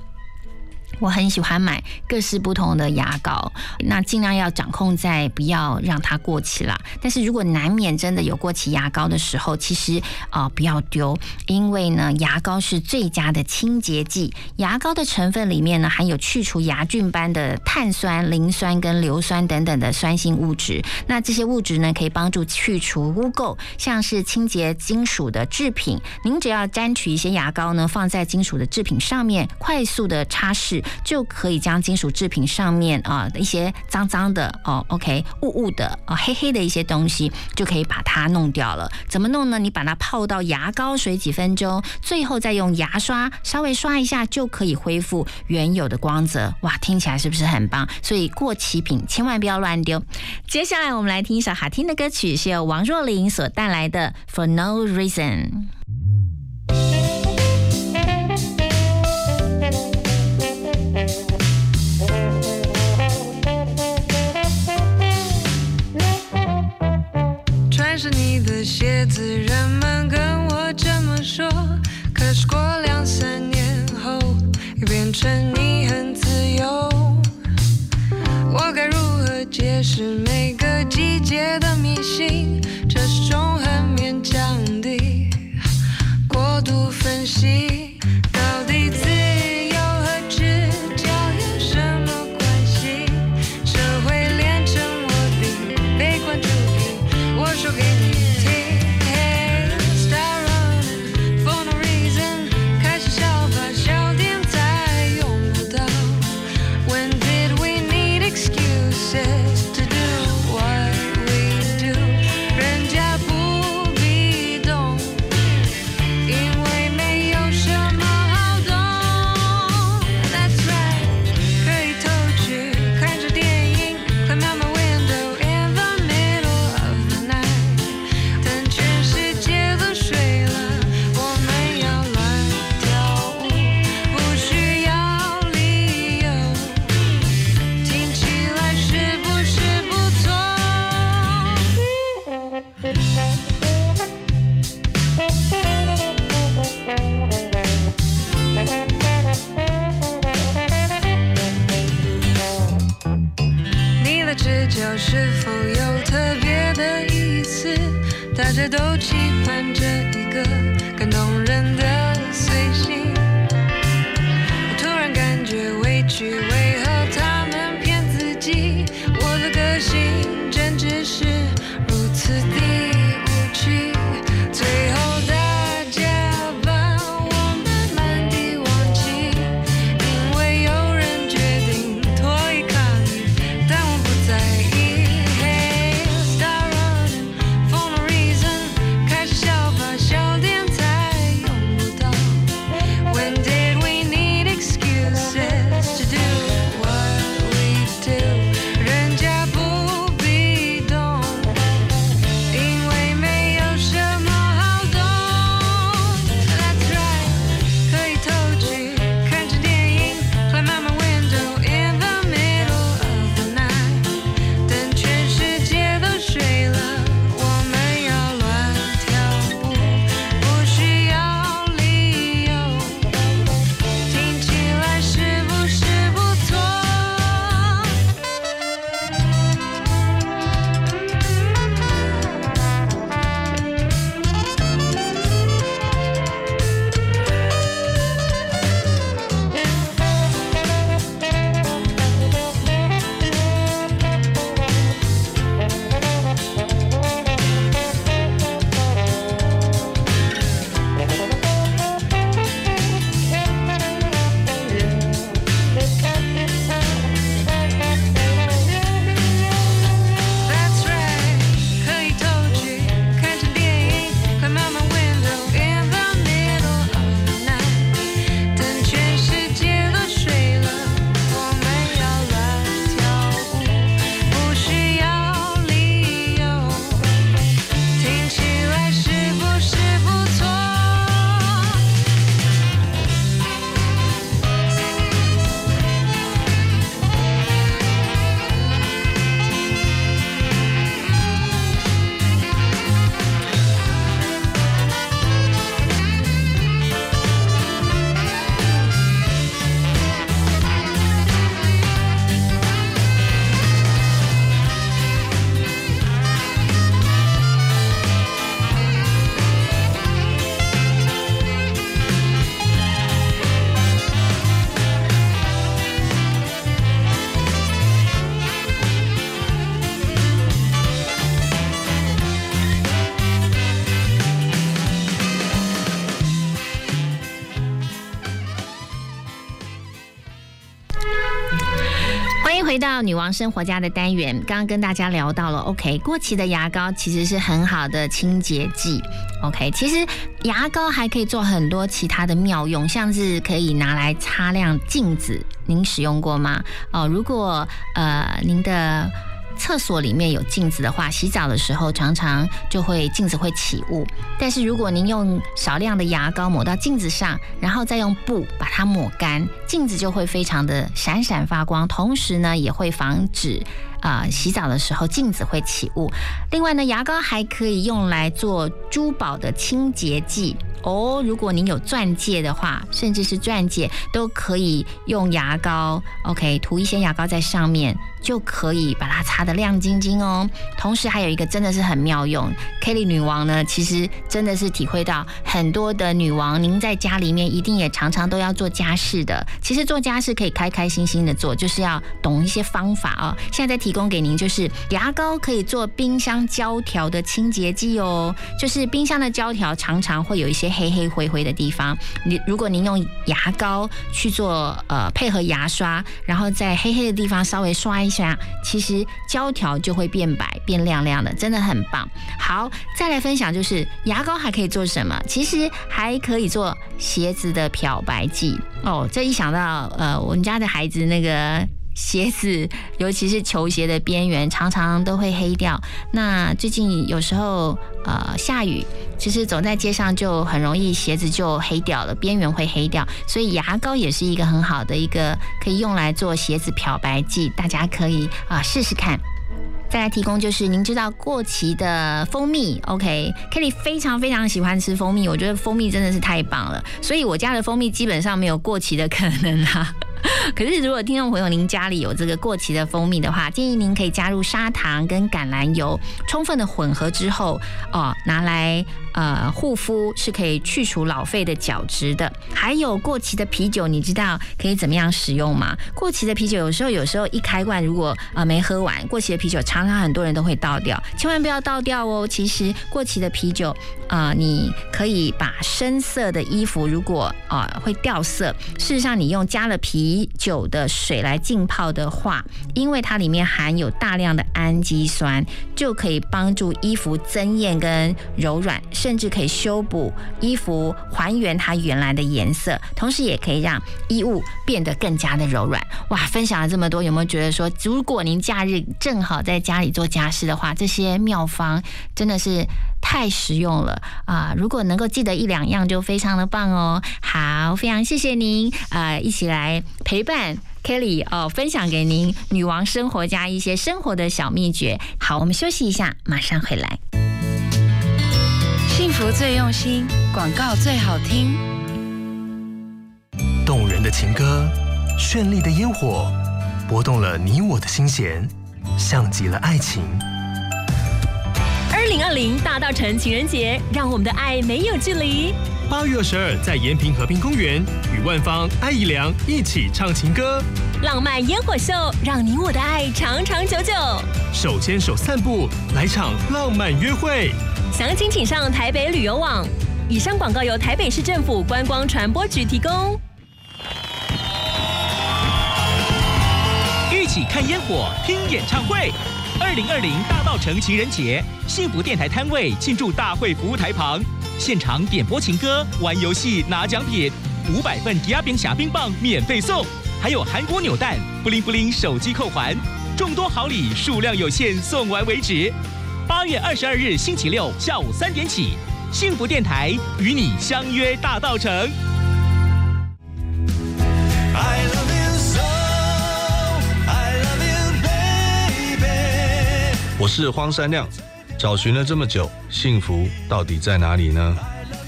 我很喜欢买各式不同的牙膏，那尽量要掌控在不要让它过期啦。但是如果难免真的有过期牙膏的时候，其实啊、不要丢，因为呢牙膏是最佳的清洁剂。牙膏的成分里面呢含有去除牙菌斑的碳酸、磷酸跟硫酸等等的酸性物质。那这些物质呢可以帮助去除污垢，像是清洁金属的制品。您只要沾取一些牙膏呢放在金属的制品上面，快速的擦拭，就可以将金属制品上面啊、一些脏脏的哦，OK 雾雾的哦黑黑的一些东西，就可以把它弄掉了。怎么弄呢？你把它泡到牙膏水几分钟，最后再用牙刷稍微刷一下，就可以恢复原有的光泽。哇，听起来是不是很棒？所以过期品千万不要乱丢。接下来我们来听一首好听的歌曲，是由王若琳所带来的《For No Reason》。鞋子，人们跟我这么说。可是过两三年后，又变成你很自由。我该如何解释每个季节的迷信？这是种很勉强的过度分析。是否有特别的意思？大家都期盼着一个更动人的随行。我突然感觉委屈，为何生活家的单元，刚刚跟大家聊到了，OK，过期的牙膏其实是很好的清洁剂。OK，其实牙膏还可以做很多其他的妙用，像是可以拿来擦亮镜子，您使用过吗？哦，如果呃您的厕所里面有镜子的话，洗澡的时候常常就会镜子会起雾。但是如果您用少量的牙膏抹到镜子上，然后再用布把它抹干，镜子就会非常的闪闪发光，同时呢也会防止啊、洗澡的时候镜子会起雾。另外呢，牙膏还可以用来做珠宝的清洁剂。哦，如果您有钻戒的话，甚至是钻戒都可以用牙膏，OK，涂一些牙膏在上面，就可以把它擦得亮晶晶哦。同时还有一个真的是很妙用，Kelly 女王呢，其实真的是体会到很多的女王，您在家里面一定也常常都要做家事的。其实做家事可以开开心心的做，就是要懂一些方法哦。现在在提供给您，就是牙膏可以做冰箱胶条的清洁剂哦，就是冰箱的胶条常常会有一些黑黑灰灰的地方，你如果您用牙膏去做呃配合牙刷，然后在黑黑的地方稍微刷一下，其实胶条就会变白变亮亮的，真的很棒。好，再来分享就是牙膏还可以做什么？其实还可以做鞋子的漂白剂哦。这一想到呃我们家的孩子那个。鞋子，尤其是球鞋的边缘，常常都会黑掉。那最近有时候呃下雨，其实走在街上就很容易鞋子就黑掉了，边缘会黑掉。所以牙膏也是一个很好的一个可以用来做鞋子漂白剂，大家可以啊、试试看。再来提供就是您知道过期的蜂蜜，OK，Kelly 非常非常喜欢吃蜂蜜，我觉得蜂蜜真的是太棒了，所以我家的蜂蜜基本上没有过期的可能啊。可是，如果听众朋友您家里有这个过期的蜂蜜的话，建议您可以加入砂糖跟橄榄油，充分的混合之后，哦，拿来呃护肤是可以去除老废的角质的。还有过期的啤酒，你知道可以怎么样使用吗？过期的啤酒有时候有时候一开罐如果呃没喝完，过期的啤酒常常很多人都会倒掉，千万不要倒掉哦。其实过期的啤酒啊、你可以把深色的衣服如果啊、会掉色，事实上你用加了啤酒的水来浸泡的话，因为它里面含有大量的氨基酸，就可以帮助衣服增艳跟柔软，甚至可以修补衣服，还原它原来的颜色，同时也可以让衣物变得更加的柔软。哇，分享了这么多，有没有觉得说，如果您假日正好在家里做家事的话，这些妙方真的是太实用了啊、如果能够记得一两样，就非常的棒哦。好，非常谢谢您，呃，一起来陪伴 Kelly 哦，分享给您女王生活家一些生活的小秘诀。好，我们休息一下，马上回来。幸福最用心，广告最好听。动人的情歌，绚丽的烟火，拨动了你我的心弦，像极了爱情。二零二零大稻城情人节，让我们的爱没有距离。八月二十二，在延平和平公园，与万芳、艾怡良一起唱情歌，浪漫烟火秀，让你我的爱长长久久。手牵手散步，来场浪漫约会。详情请上台北旅游网。以上广告由台北市政府观光传播局提供。一起看烟火，听演唱会。二零二零大稻城情人节，幸福电台摊位进驻大会服务台旁，现场点播情歌、玩游戏拿奖品，五百份迪亚冰侠冰棒免费送，还有韩国扭蛋、布灵布灵手机扣环，众多好礼，数量有限，送完为止。八月二十二日星期六下午三点起，幸福电台与你相约大稻城。I love 我是荒山亮，找寻了这么久，幸福到底在哪里呢？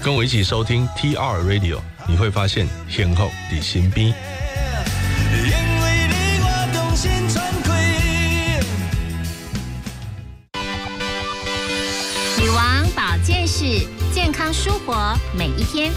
跟我一起收听 TR Radio，你会发现天后的心兵。女王保健室，健康舒活每一天。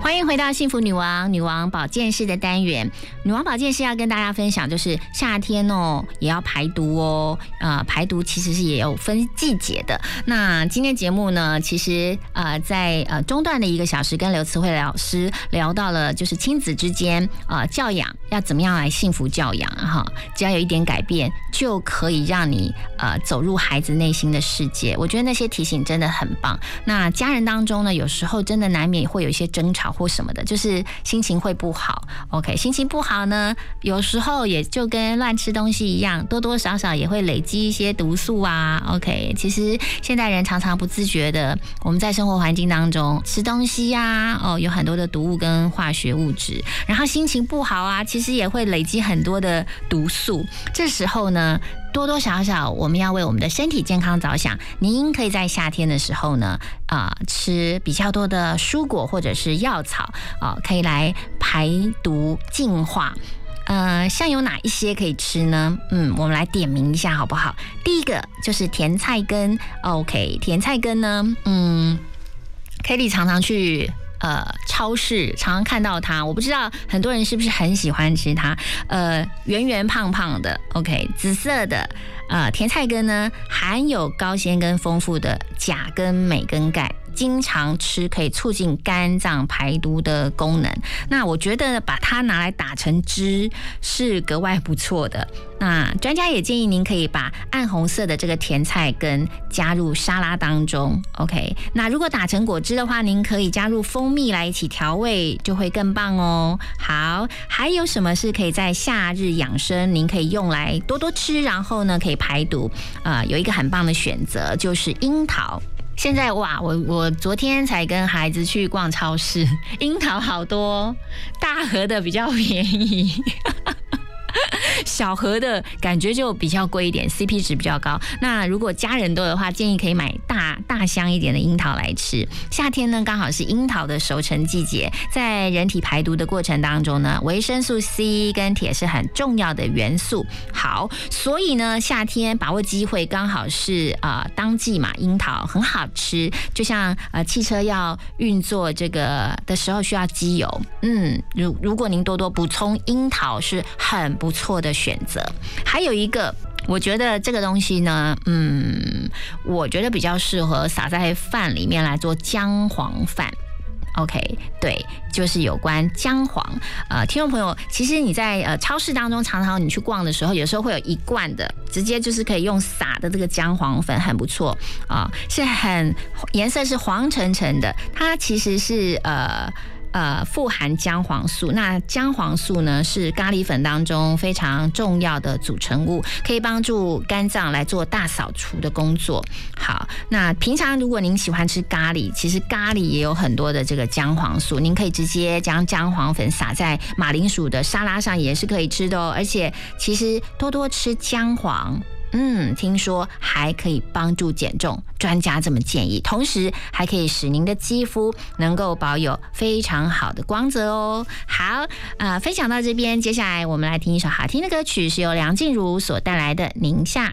欢迎回到幸福女王女王保健室的单元。女王保健室要跟大家分享，就是夏天哦也要排毒哦。呃，排毒其实是也有分季节的。那今天节目呢，其实呃在呃中段的一个小时，跟刘慈慧老师聊到了，就是亲子之间呃教养要怎么样来幸福教养哈。只要有一点改变，就可以让你呃走入孩子内心的世界。我觉得那些提醒真的很棒。那家人当中呢，有时候真的难免会有一些争吵。或什么的，就是心情会不好。OK，心情不好呢，有时候也就跟乱吃东西一样，多多少少也会累积一些毒素啊。OK，其实现代人常常不自觉的，我们在生活环境当中吃东西呀，哦，有很多的毒物跟化学物质，然后心情不好啊，其实也会累积很多的毒素。这时候呢，多多少少我们要为我们的身体健康着想。您可以在夏天的时候呢，啊，吃比较多的蔬果或者是药草啊，可以来排毒净化。呃，像有哪一些可以吃呢？嗯，我们来点名一下好不好？第一个就是甜菜根。OK，甜菜根呢，嗯，Kitty 常常去。呃，超市常常看到它，我不知道很多人是不是很喜欢吃它。呃，圆圆胖胖的，OK，紫色的，呃，甜菜根呢，含有高纤跟丰富的钾跟镁跟钙。经常吃可以促进肝脏排毒的功能。那我觉得把它拿来打成汁是格外不错的。那专家也建议您可以把暗红色的这个甜菜根加入沙拉当中。OK，那如果打成果汁的话，您可以加入蜂蜜来一起调味，就会更棒哦。好，还有什么是可以在夏日养生？您可以用来多多吃，然后呢可以排毒啊。有一个很棒的选择就是樱桃。现在哇，我我昨天才跟孩子去逛超市，樱桃好多，大盒的比较便宜。小盒的感觉就比较贵一点，CP 值比较高。那如果家人多的话，建议可以买大大箱一点的樱桃来吃。夏天呢，刚好是樱桃的熟成季节，在人体排毒的过程当中呢，维生素 C 跟铁是很重要的元素。好，所以呢，夏天把握机会，刚好是啊当季嘛，樱桃很好吃。就像呃汽车要运作这个的时候需要机油，嗯，如如果您多多补充樱桃是很不不错的选择。还有一个，我觉得这个东西呢，嗯，我觉得比较适合撒在饭里面来做姜黄饭。OK，对，就是有关姜黄。呃，听众朋友，其实你在呃超市当中，常常你去逛的时候，有时候会有一罐的，直接就是可以用撒的这个姜黄粉，很不错啊，是很颜色是黄橙橙的，它其实是呃。呃，富含姜黄素。那姜黄素呢，是咖喱粉当中非常重要的组成物，可以帮助肝脏来做大扫除的工作。好，那平常如果您喜欢吃咖喱，其实咖喱也有很多的这个姜黄素，您可以直接将姜黄粉撒在马铃薯的沙拉上，也是可以吃的哦。而且，其实多多吃姜黄。嗯，听说还可以帮助减重，专家这么建议。同时，还可以使您的肌肤能够保有非常好的光泽哦。好，啊，分享到这边，接下来我们来听一首好听的歌曲，是由梁静茹所带来的《宁夏》。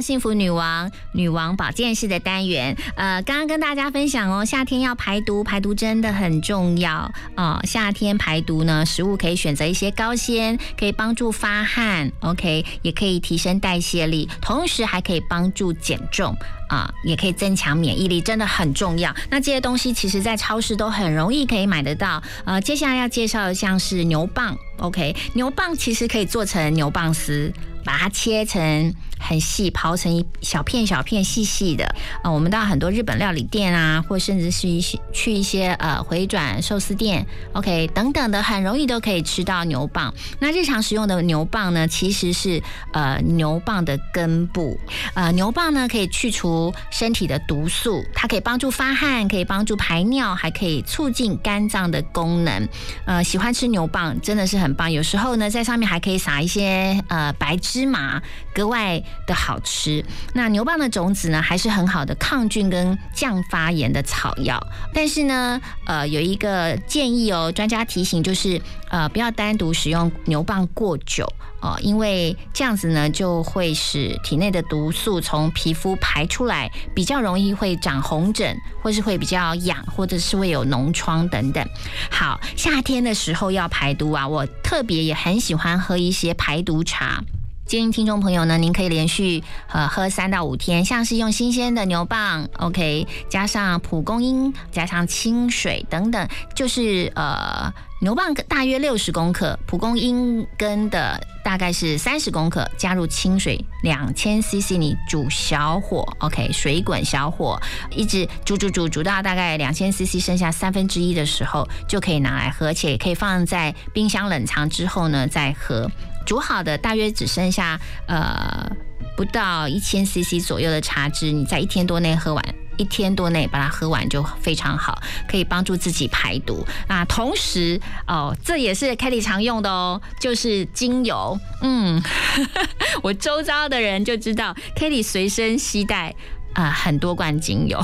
幸福女王女王保健室的单元。呃，刚刚跟大家分享哦，夏天要排毒，排毒真的很重要哦。夏天排毒呢，食物可以选择一些高纤，可以帮助发汗，OK，也可以提升代谢力，同时还可以帮助减重啊，也可以增强免疫力，真的很重要。那这些东西其实在超市都很容易可以买得到。呃，接下来要介绍的像是牛蒡，OK，牛蒡其实可以做成牛蒡丝。把它切成很细，刨成一小片小片细细的。呃，我们到很多日本料理店啊，或甚至是一些去一些呃回转寿司店，OK 等等的，很容易都可以吃到牛蒡。那日常食用的牛蒡呢，其实是呃牛蒡的根部。呃，牛蒡呢可以去除身体的毒素，它可以帮助发汗，可以帮助排尿，还可以促进肝脏的功能。呃，喜欢吃牛蒡真的是很棒。有时候呢，在上面还可以撒一些呃白芝芝麻，格外的好吃。那牛蒡的种子呢，还是很好的抗菌跟降发炎的草药。但是呢，呃，有一个建议哦，专家提醒就是，呃，不要单独使用牛蒡过久哦，因为这样子呢，就会使体内的毒素从皮肤排出来，比较容易会长红疹，或是会比较痒，或者是会有脓疮等等。好，夏天的时候要排毒啊，我特别也很喜欢喝一些排毒茶。建议听众朋友呢，您可以连续呃喝三到五天，像是用新鲜的牛蒡，OK，加上蒲公英，加上清水等等，就是呃牛蒡大约六十公克，蒲公英根的大概是三十公克，加入清水两千 CC，你煮小火，OK，水滚小火，一直煮煮煮煮到大概两千 CC 剩下三分之一的时候，就可以拿来喝，且可以放在冰箱冷藏之后呢再喝。煮好的大约只剩下呃不到一千 CC 左右的茶汁，你在一天多内喝完，一天多内把它喝完就非常好，可以帮助自己排毒。那同时哦，这也是 Kelly 常用的哦，就是精油。嗯，我周遭的人就知道 Kelly 随身携带啊、很多罐精油。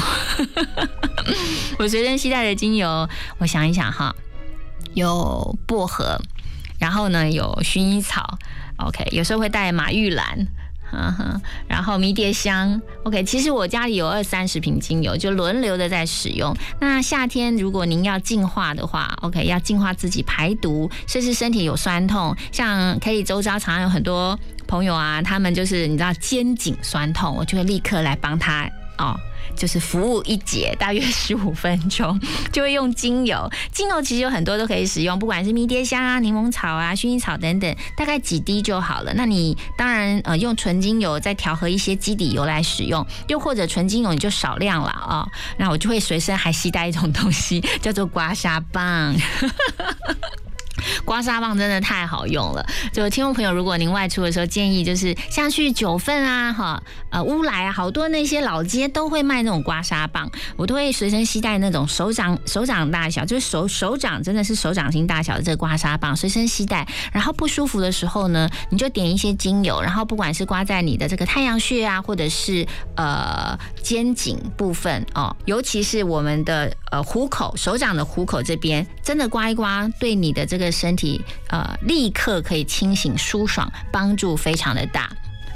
我随身携带的精油，我想一想哈，有薄荷。然后呢，有薰衣草，OK，有时候会带马玉兰，然后迷迭香，OK。其实我家里有二三十瓶精油，就轮流的在使用。那夏天如果您要净化的话，OK，要净化自己排毒，甚至身体有酸痛，像 k 以周遭常常有很多朋友啊，他们就是你知道肩颈酸痛，我就会立刻来帮他哦。就是服务一节，大约十五分钟，就会用精油。精油其实有很多都可以使用，不管是迷迭香啊、柠檬草啊、薰衣草等等，大概几滴就好了。那你当然呃用纯精油再调和一些基底油来使用，又或者纯精油你就少量了啊、那我就会随身还携带一种东西，叫做刮痧棒。刮痧棒真的太好用了，就听众朋友，如果您外出的时候，建议就是像去九份啊、哈呃乌来啊，好多那些老街都会卖那种刮痧棒，我都会随身携带那种手掌手掌大小，就是手手掌真的是手掌心大小的这个刮痧棒，随身携带。然后不舒服的时候呢，你就点一些精油，然后不管是刮在你的这个太阳穴啊，或者是呃肩颈部分哦，尤其是我们的呃虎口手掌的虎口这边，真的刮一刮，对你的这个的身体呃立刻可以清醒舒爽，帮助非常的大。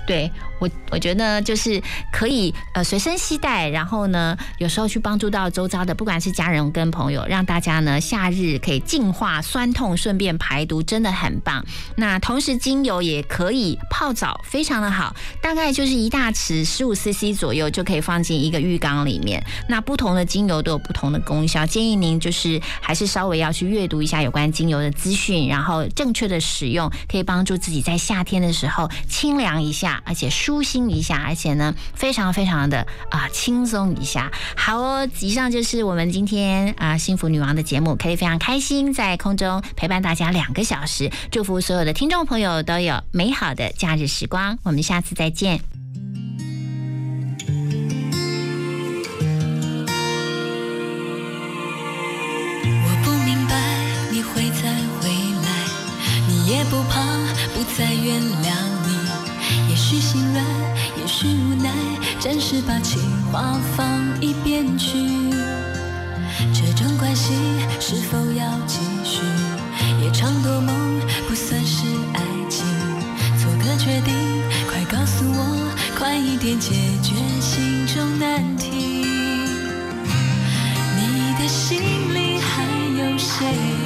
对我，我觉得就是可以呃随身携带，然后呢，有时候去帮助到周遭的，不管是家人跟朋友，让大家呢夏日可以净化酸痛，顺便排毒，真的很棒。那同时精油也可以泡澡，非常的好，大概就是一大匙十五 CC 左右就可以放进一个浴缸里面。那不同的精油都有不同的功效，建议您就是还是稍微要去阅读一下有关精油的资讯，然后正确的使用，可以帮助自己在夏天的时候清凉一下。而且舒心一下，而且呢，非常非常的啊轻松一下。好哦，以上就是我们今天啊幸福女王的节目，可以非常开心在空中陪伴大家两个小时，祝福所有的听众朋友都有美好的假日时光。我们下次再见。我不明白你会再回来，你也不怕不再原谅。也许心软，也许无奈，暂时把情话放一边去。这种关系是否要继续？夜长多梦不算是爱情。做个决定，快告诉我，快一点解决心中难题。你的心里还有谁？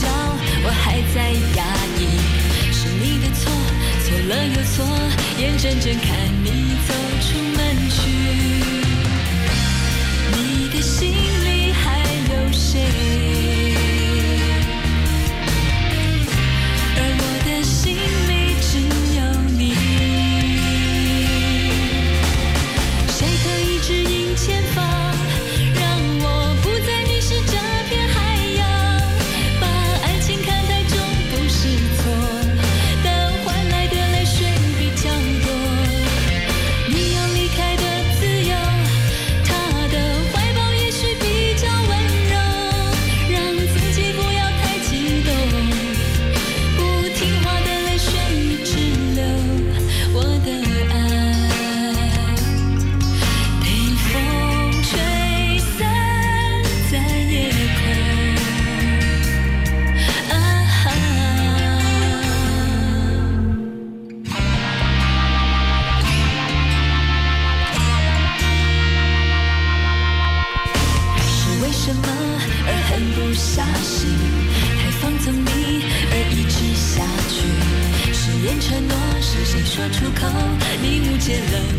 笑我还在压抑是你的错错了又错眼睁睁看你走出说出口？你误解了